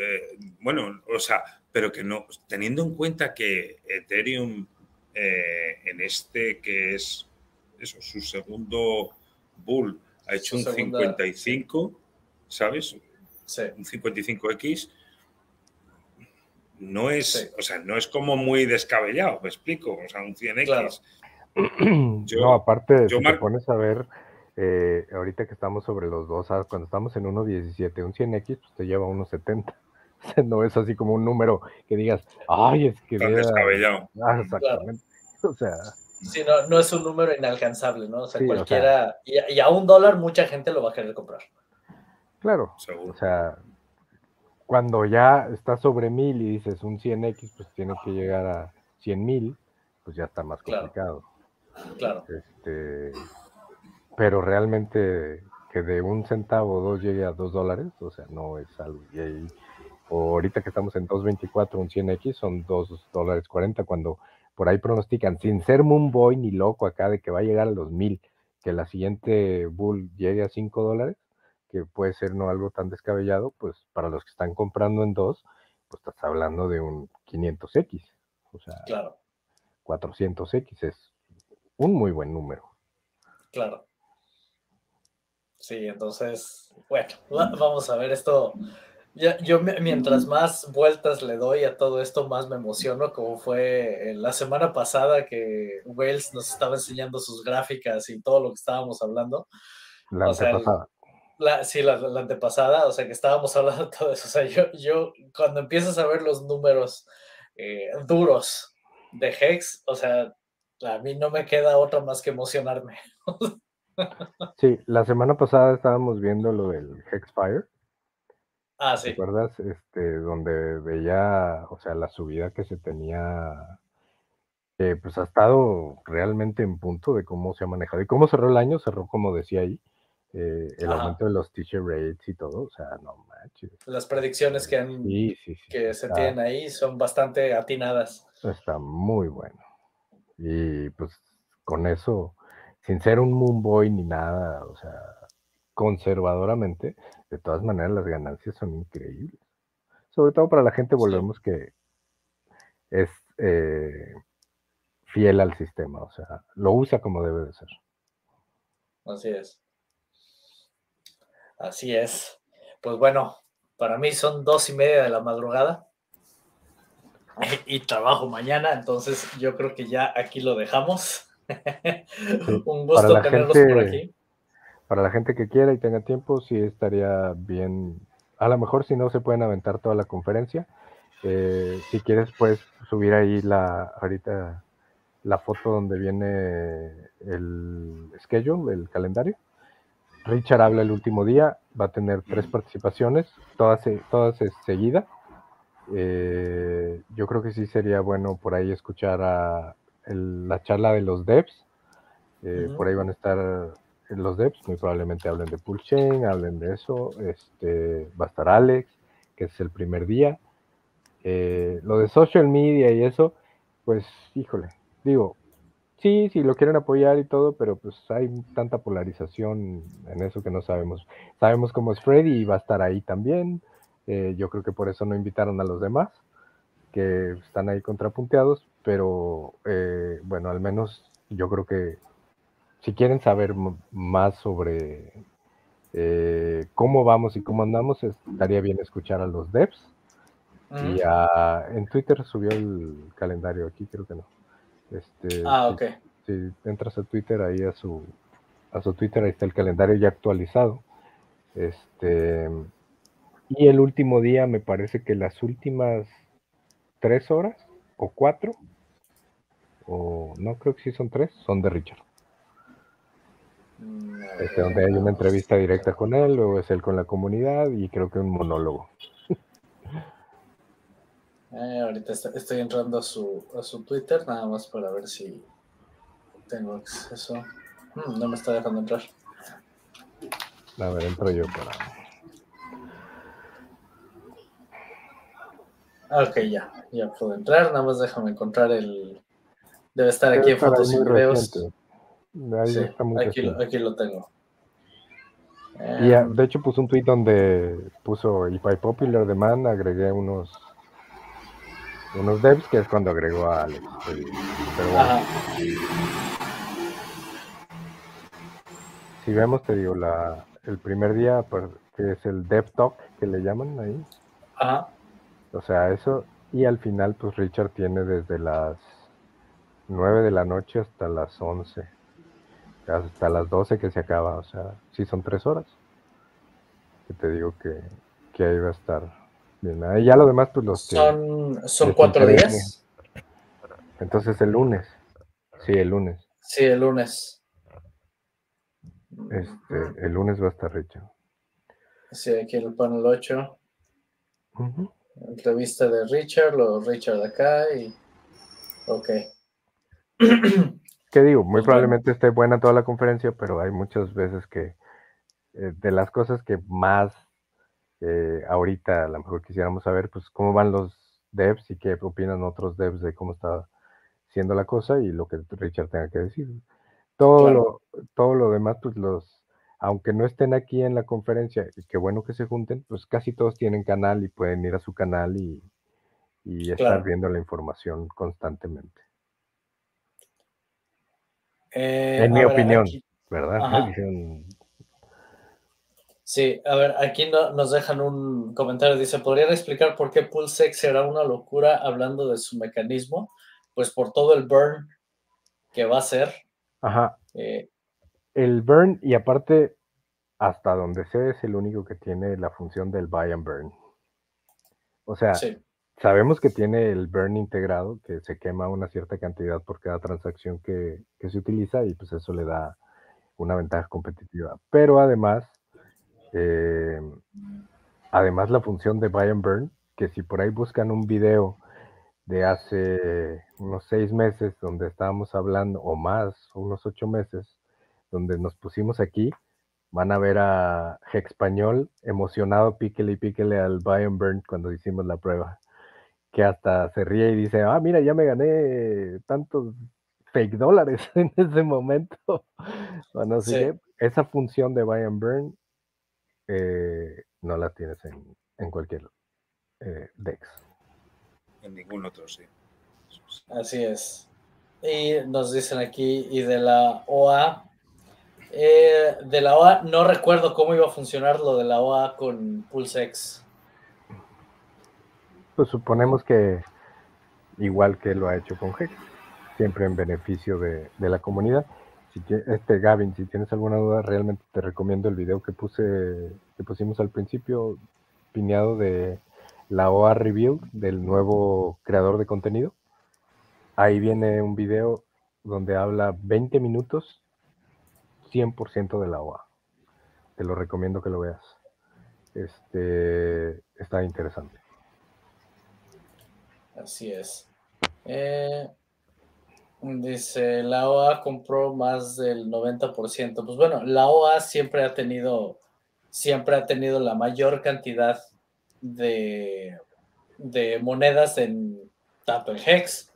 eh, bueno, o sea, pero que no, teniendo en cuenta que Ethereum eh, en este que es eso, su segundo bull ha hecho un 55, ¿sabes? Un 55X. No es, o sea, no es como muy descabellado, me explico, o sea, un 100X. no, aparte, si te pones a ver, eh, ahorita que estamos sobre los dos, ah, cuando estamos en 1.17, un 100X pues te lleva a 1.70. <laughs> no es así como un número que digas, ay, es que... Tan descabellado. Ah, exactamente. <laughs> O sea... Sí, no, no, es un número inalcanzable, ¿no? O sea, cualquiera... y, a un dólar mucha gente lo va a querer comprar. Claro. O sea, cuando ya está sobre mil y dices un 100X, pues tiene que llegar a 100 mil, pues ya está más complicado. Claro. Este, pero realmente que de un centavo o dos llegue a dos dólares, o sea, no es algo. Y ahí ahorita que estamos en 2.24, un 100X son 2 dólares 40, cuando por ahí pronostican, sin ser Moonboy ni loco acá de que va a llegar a los 1000, que la siguiente bull llegue a 5 dólares, que puede ser no algo tan descabellado, pues para los que están comprando en 2, pues estás hablando de un 500X, o sea, claro. 400X es un muy buen número. Claro. Sí, entonces, bueno, <laughs> vamos a ver esto yo mientras más vueltas le doy a todo esto, más me emociono, como fue la semana pasada que Wales nos estaba enseñando sus gráficas y todo lo que estábamos hablando. La antepasada. sí, la, antepasada, o sea que estábamos <laughs> hablando de todo eso. O sea, yo, yo cuando empiezas a ver los números eh, duros de Hex, o sea, a mí no me queda otra más que emocionarme. <laughs> sí, la semana pasada estábamos viendo lo del Hexfire Ah, sí. ¿Te acuerdas? Este, donde veía, o sea, la subida que se tenía, pues ha estado realmente en punto de cómo se ha manejado. ¿Y cómo cerró el año? Cerró, como decía ahí, eh, el aumento de los teacher rates y todo, o sea, no manches. Las predicciones que, han, que se tienen ahí son bastante atinadas. Está muy bueno. Y pues con eso, sin ser un Moonboy ni nada, o sea, conservadoramente, de todas maneras las ganancias son increíbles. Sobre todo para la gente, volvemos que es eh, fiel al sistema, o sea, lo usa como debe de ser. Así es. Así es. Pues bueno, para mí son dos y media de la madrugada <laughs> y trabajo mañana, entonces yo creo que ya aquí lo dejamos. <laughs> Un gusto tenerlos por aquí. Para la gente que quiera y tenga tiempo, sí estaría bien. A lo mejor si no se pueden aventar toda la conferencia. Eh, si quieres, puedes subir ahí la ahorita la foto donde viene el schedule, el calendario. Richard habla el último día, va a tener tres participaciones, todas, todas seguidas. Eh, yo creo que sí sería bueno por ahí escuchar a la charla de los devs. Eh, por ahí van a estar los devs, muy probablemente hablen de Chain, hablen de eso. Este, va a estar Alex, que es el primer día. Eh, lo de social media y eso, pues híjole, digo, sí, sí lo quieren apoyar y todo, pero pues hay tanta polarización en eso que no sabemos. Sabemos cómo es Freddy y va a estar ahí también. Eh, yo creo que por eso no invitaron a los demás, que están ahí contrapunteados, pero eh, bueno, al menos yo creo que si quieren saber más sobre eh, cómo vamos y cómo andamos, estaría bien escuchar a los devs. Y en Twitter subió el calendario, aquí creo que no. Este, ah, ok. Si, entras a Twitter, ahí a su, a su Twitter, ahí está el calendario ya actualizado. Este, y el último día, me parece que las últimas tres horas o cuatro, o no creo que sí son tres, son de Richard. Este, donde hay una entrevista directa con él, luego es él con la comunidad y creo que un monólogo. Eh, ahorita estoy entrando a su, a su Twitter, nada más para ver si tengo acceso. Mm, no me está dejando entrar. A ver, entro yo para. Ok, ya, ya puedo entrar, nada más déjame encontrar el... Debe estar aquí en fotos y videos. Sí, aquí, lo, aquí, lo, tengo. Y em, de hecho puso un tweet donde puso If I Popular Demand, agregué unos unos devs, que es cuando agregó a Alex. Pero Si vemos, te digo, la, el primer día, pues, que es el Dev Talk, que le llaman ahí. Ajá. O sea, eso. Y al final, pues Richard tiene desde las 9 de la noche hasta las 11. Hasta las 12 que se acaba. O sea, sí son tres horas. Que te digo que, que ahí va a estar y ya lo demás, pues los Son, son cuatro días. Entonces el lunes. Sí, el lunes. Sí, el lunes. Este, el lunes va a estar hecho. Sí, aquí en el panel 8. Entrevista de Richard, lo Richard acá y. Ok. <clears throat> ¿Qué digo? Muy probablemente esté buena toda la conferencia, pero hay muchas veces que eh, de las cosas que más eh, ahorita a lo mejor quisiéramos saber pues cómo van los devs y qué opinan otros devs de cómo está siendo la cosa y lo que Richard tenga que decir. Todo, lo, todo lo demás, pues los, aunque no estén aquí en la conferencia, y qué bueno que se junten, pues casi todos tienen canal y pueden ir a su canal y, estar viendo la información constantemente. Eh, en mi opinión, ¿verdad? <laughs> Sí, a ver, aquí nos dejan un comentario. Dice, ¿podrían explicar por qué PulseX será una locura hablando de su mecanismo? Pues por todo el burn que va a ser. Ajá. Eh, el burn, y aparte, hasta donde sé, es el único que tiene la función del buy and burn. O sea, sabemos que tiene el burn integrado, que se quema una cierta cantidad por cada transacción que, se utiliza y pues eso le da una ventaja competitiva. Pero además eh, además, la función de buy and burn, que si por ahí buscan un video de hace unos seis meses donde estábamos hablando, o más, unos ocho meses, donde nos pusimos aquí, van a ver a Español emocionado, píquele y píquele al buy and burn cuando hicimos la prueba. Que hasta se ríe y dice, ah, mira, ya me gané tantos fake dólares <laughs> en ese momento. Bueno, esa función de buy and burn eh, no la tienes en, cualquier eh, DEX. En ningún otro, sí. Así es. Y nos dicen aquí, y de la OA, eh, de la OA, no recuerdo cómo iba a funcionar lo de la OA con PulseX. Pues suponemos que igual que lo ha hecho con Hex, siempre en beneficio de, la comunidad. Si este Gavin, si tienes alguna duda, realmente te recomiendo el video que puse, que pusimos al principio, piñado de la OA Review del nuevo creador de contenido Ahí viene un video donde habla 20 minutos, 100% de la OA. Te lo recomiendo que lo veas. Este está interesante. Así es. Eh, dice, la OA compró más del 90%. Pues bueno, la OA siempre ha tenido, siempre ha tenido la mayor cantidad de, de monedas en tanto en Hex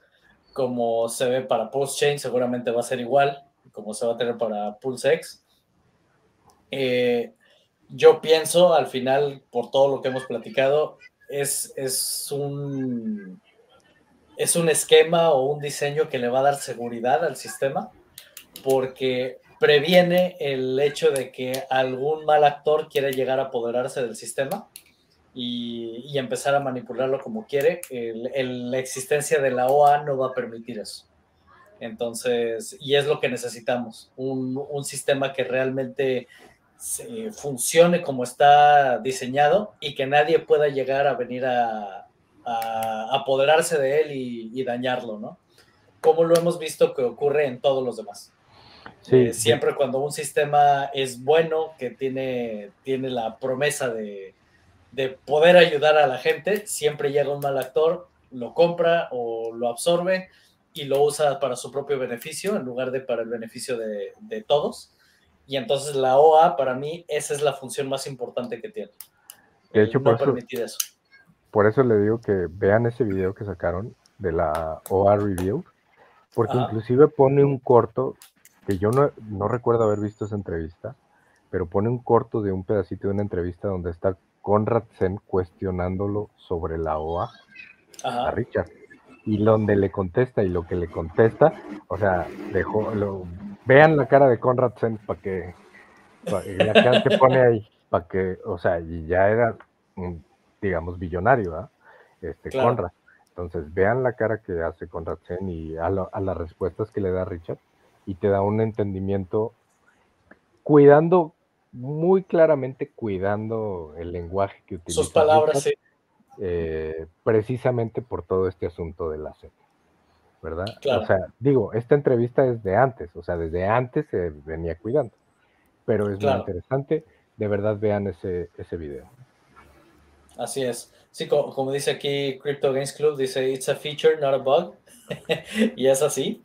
como se ve para PulseChain, seguramente va a ser igual, como se va a tener para PulseX. Eh, yo pienso, al final, por todo lo que hemos platicado, es, es, un, es un esquema o un diseño que le va a dar seguridad al sistema, porque previene el hecho de que algún mal actor quiera llegar a apoderarse del sistema y, empezar a manipularlo como quiere, la existencia de la OA no va a permitir eso. Entonces, y es lo que necesitamos, un, sistema que realmente funcione como está diseñado y que nadie pueda llegar a venir a, apoderarse de él y, dañarlo, ¿no? Como lo hemos visto que ocurre en todos los demás. Eh, siempre cuando un sistema es bueno, que tiene, tiene la promesa de, de poder ayudar a la gente, siempre llega un mal actor, lo compra o lo absorbe y lo usa para su propio beneficio en lugar de para el beneficio de, todos. Y entonces la OA, para mí, esa es la función más importante que tiene. De hecho, por, eso, por eso le digo que vean ese video que sacaron de la OA Review, porque inclusive pone un corto, que yo no, no recuerdo haber visto esa entrevista, pero pone un corto de un pedacito de una entrevista donde está Conrad Zen cuestionándolo sobre la OA a Richard. Y donde le contesta y lo que le contesta, o sea, dejó, lo, vean la cara de Conrad Zen para que, la cara que pone ahí, para que, o sea, y ya era, digamos, billonario, Este, Conrad. Entonces, vean la cara que hace Conrad Zen y a, a las respuestas que le da Richard y te da un entendimiento cuidando muy claramente cuidando el lenguaje que utiliza. Sus palabras, sí. Eh, precisamente por todo este asunto de la sed, ¿verdad? O sea, digo, esta entrevista es de antes, o sea, desde antes se venía cuidando, pero es muy interesante, de verdad vean ese, ese video. Así es. Sí, como, dice aquí Crypto Games Club, dice, it's a feature, not a bug. <laughs> y es así.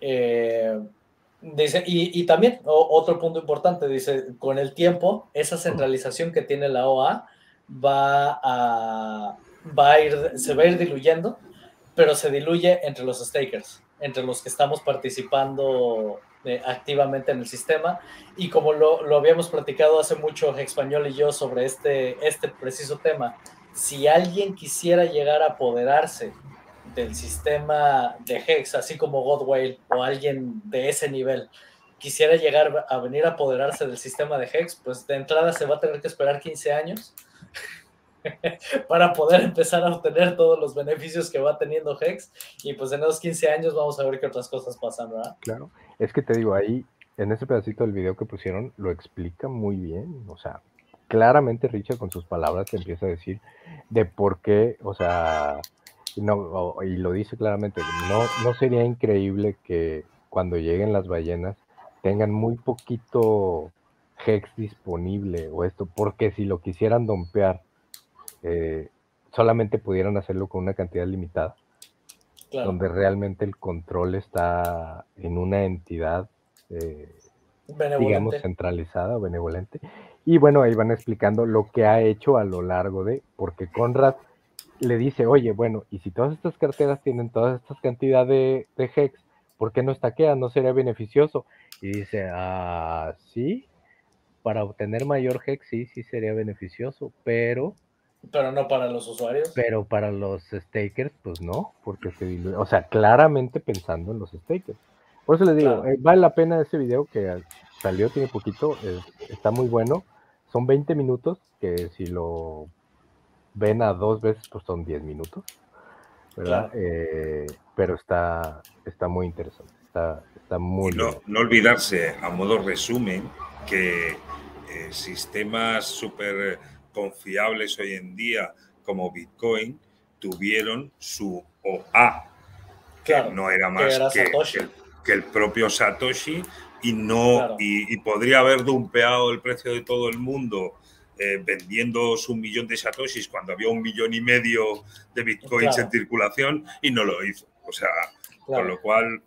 Eh, Dice, y, también otro punto importante, dice, con el tiempo, esa centralización que tiene la OA va a, va a ir, se va a ir diluyendo, pero se diluye entre los stakers, entre los que estamos participando eh, activamente en el sistema. Y como lo, lo, habíamos platicado hace mucho Español y yo sobre este, este preciso tema, si alguien quisiera llegar a apoderarse del sistema de Hex, así como Godwale o alguien de ese nivel quisiera llegar a venir a apoderarse del sistema de Hex, pues de entrada se va a tener que esperar 15 años <laughs> para poder empezar a obtener todos los beneficios que va teniendo Hex. Y pues en esos 15 años vamos a ver qué otras cosas pasan, ¿verdad? Claro, es que te digo, ahí en ese pedacito del video que pusieron lo explica muy bien, o sea, claramente Richard con sus palabras te empieza a decir de por qué, o sea, no, y lo dice claramente, no, no sería increíble que cuando lleguen las ballenas tengan muy poquito hex disponible o esto, porque si lo quisieran dompear, eh, solamente pudieran hacerlo con una cantidad limitada, donde realmente el control está en una entidad eh, digamos, centralizada o benevolente. Y bueno, ahí van explicando lo que ha hecho a lo largo de, porque Conrad le dice, oye, bueno, y si todas estas carteras tienen todas estas cantidades de, de hex, ¿por qué no estaquea? ¿No sería beneficioso? Y dice, ah, sí, para obtener mayor hex, sí, sí sería beneficioso, pero... Pero no para los usuarios. Pero para los stakers, pues no, porque se diluye. O sea, claramente pensando en los stakers. Por eso les digo, eh, vale la pena ese video que salió, tiene poquito, está muy bueno. Son 20 minutos, que si lo ven a dos veces, pues son 10 minutos. ¿verdad? Eh, pero está, está muy interesante, está, está muy... no, no olvidarse, a modo resumen, que eh, sistemas súper confiables hoy en día como Bitcoin tuvieron su OA, que no era más que, que, el propio Satoshi y no y, podría haber dumpeado el precio de todo el mundo eh, vendiendo su millón de satoshis cuando había un millón y medio de bitcoins en circulación y no lo hizo. O sea, con lo cual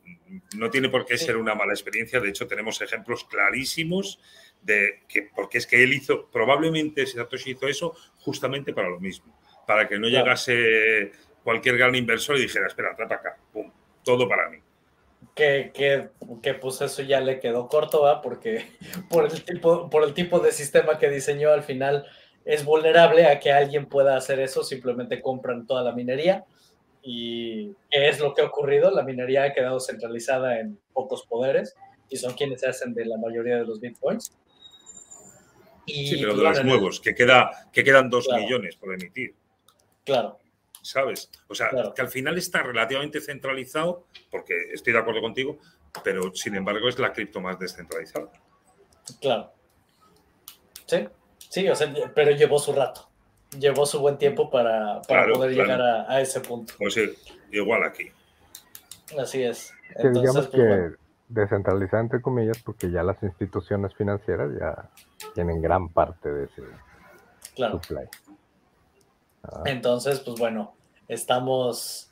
no tiene por qué ser una mala experiencia. De hecho, tenemos ejemplos clarísimos de que, porque es que él hizo, probablemente Satoshi hizo eso justamente para lo mismo, para que no llegase cualquier gran inversor y dijera, espera, trata acá, pum, todo para mí. Que, que, que, pues eso ya le quedó corto, ¿va? Porque <laughs> por el, tipo, por el tipo de sistema que diseñó al final es vulnerable a que alguien pueda hacer eso, simplemente compran toda la minería y ¿qué es lo que ha ocurrido? La minería ha quedado centralizada en pocos poderes y son quienes se hacen de la mayoría de los bitcoins sí, pero de los nuevos, que, queda, que quedan dos millones por emitir. Claro. ¿Sabes? O sea, que al final está relativamente centralizado, porque estoy de acuerdo contigo, pero sin embargo es la cripto más descentralizada. Claro. Sí, sí, o sea, pero llevó su rato. Llevó su buen tiempo para, poder llegar a, ese punto. Pues sí, igual aquí. Así es. digamos pues, que descentralizada entre comillas, porque ya las instituciones financieras ya tienen gran parte de ese supply. Ah. Entonces, pues bueno, estamos.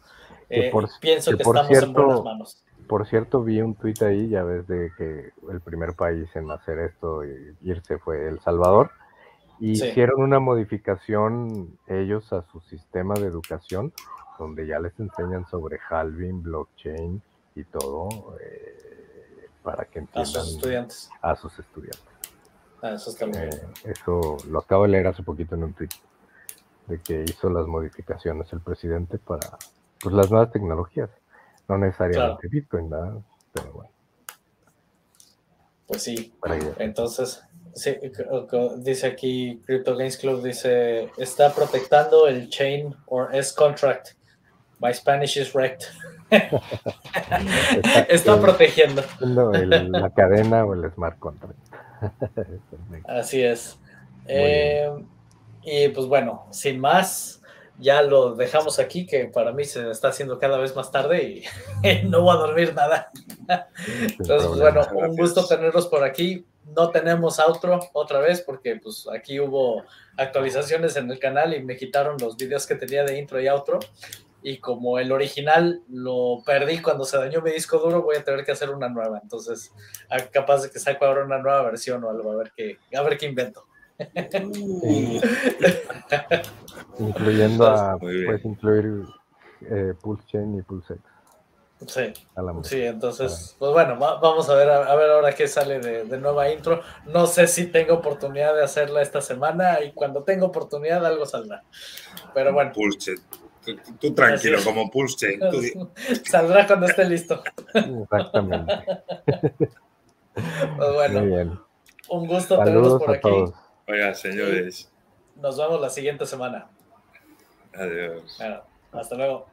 Eh, pienso que, estamos en buenas manos. Por cierto, vi un tuit ahí, ya ves, de que el primer país en hacer esto y irse fue El Salvador. Hicieron una modificación ellos a su sistema de educación, donde ya les enseñan sobre halving, blockchain y todo, eh, para que entiendan a sus estudiantes. A sus estudiantes. Ah, eso está. Eh, eso lo acabo de leer hace poquito en un tweet de que hizo las modificaciones el presidente para pues, las nuevas tecnologías, no necesariamente Bitcoin, ¿verdad? Pero bueno. Pues sí. Entonces, dice aquí Crypto Games Club, dice, está protectando el chain or S contract. My Spanish is wrecked. está, <laughs> protegiendo. la <laughs> cadena o el smart contract. <laughs> Así es. Eh, y pues bueno, sin más, ya lo dejamos aquí, que para mí se está haciendo cada vez más tarde y, <laughs> no voy a dormir nada. Entonces, pues, bueno, un gusto tenerlos por aquí. No tenemos outro otra vez porque pues aquí hubo actualizaciones en el canal y me quitaron los videos que tenía de intro y outro y como el original lo perdí cuando se dañó mi disco duro, voy a tener que hacer una nueva. Entonces, capaz de que saco ahora una nueva versión o algo, a ver qué, a ver qué invento. <laughs> Incluyendo a, <laughs> puedes incluir eh, Pulse Chain y Pulse X. Sí, sí, entonces, pues bueno, vamos a ver, a, ver ahora qué sale de, de, nueva intro. No sé si tengo oportunidad de hacerla esta semana y cuando tenga oportunidad algo saldrá. Pero bueno. Pulse Tú, tranquilo, como Pulse <laughs> Saldrá cuando esté listo. Exactamente. Pues bueno, un gusto tenerlos por aquí. Oiga, señores. Nos vemos la siguiente semana. Adiós. hasta luego.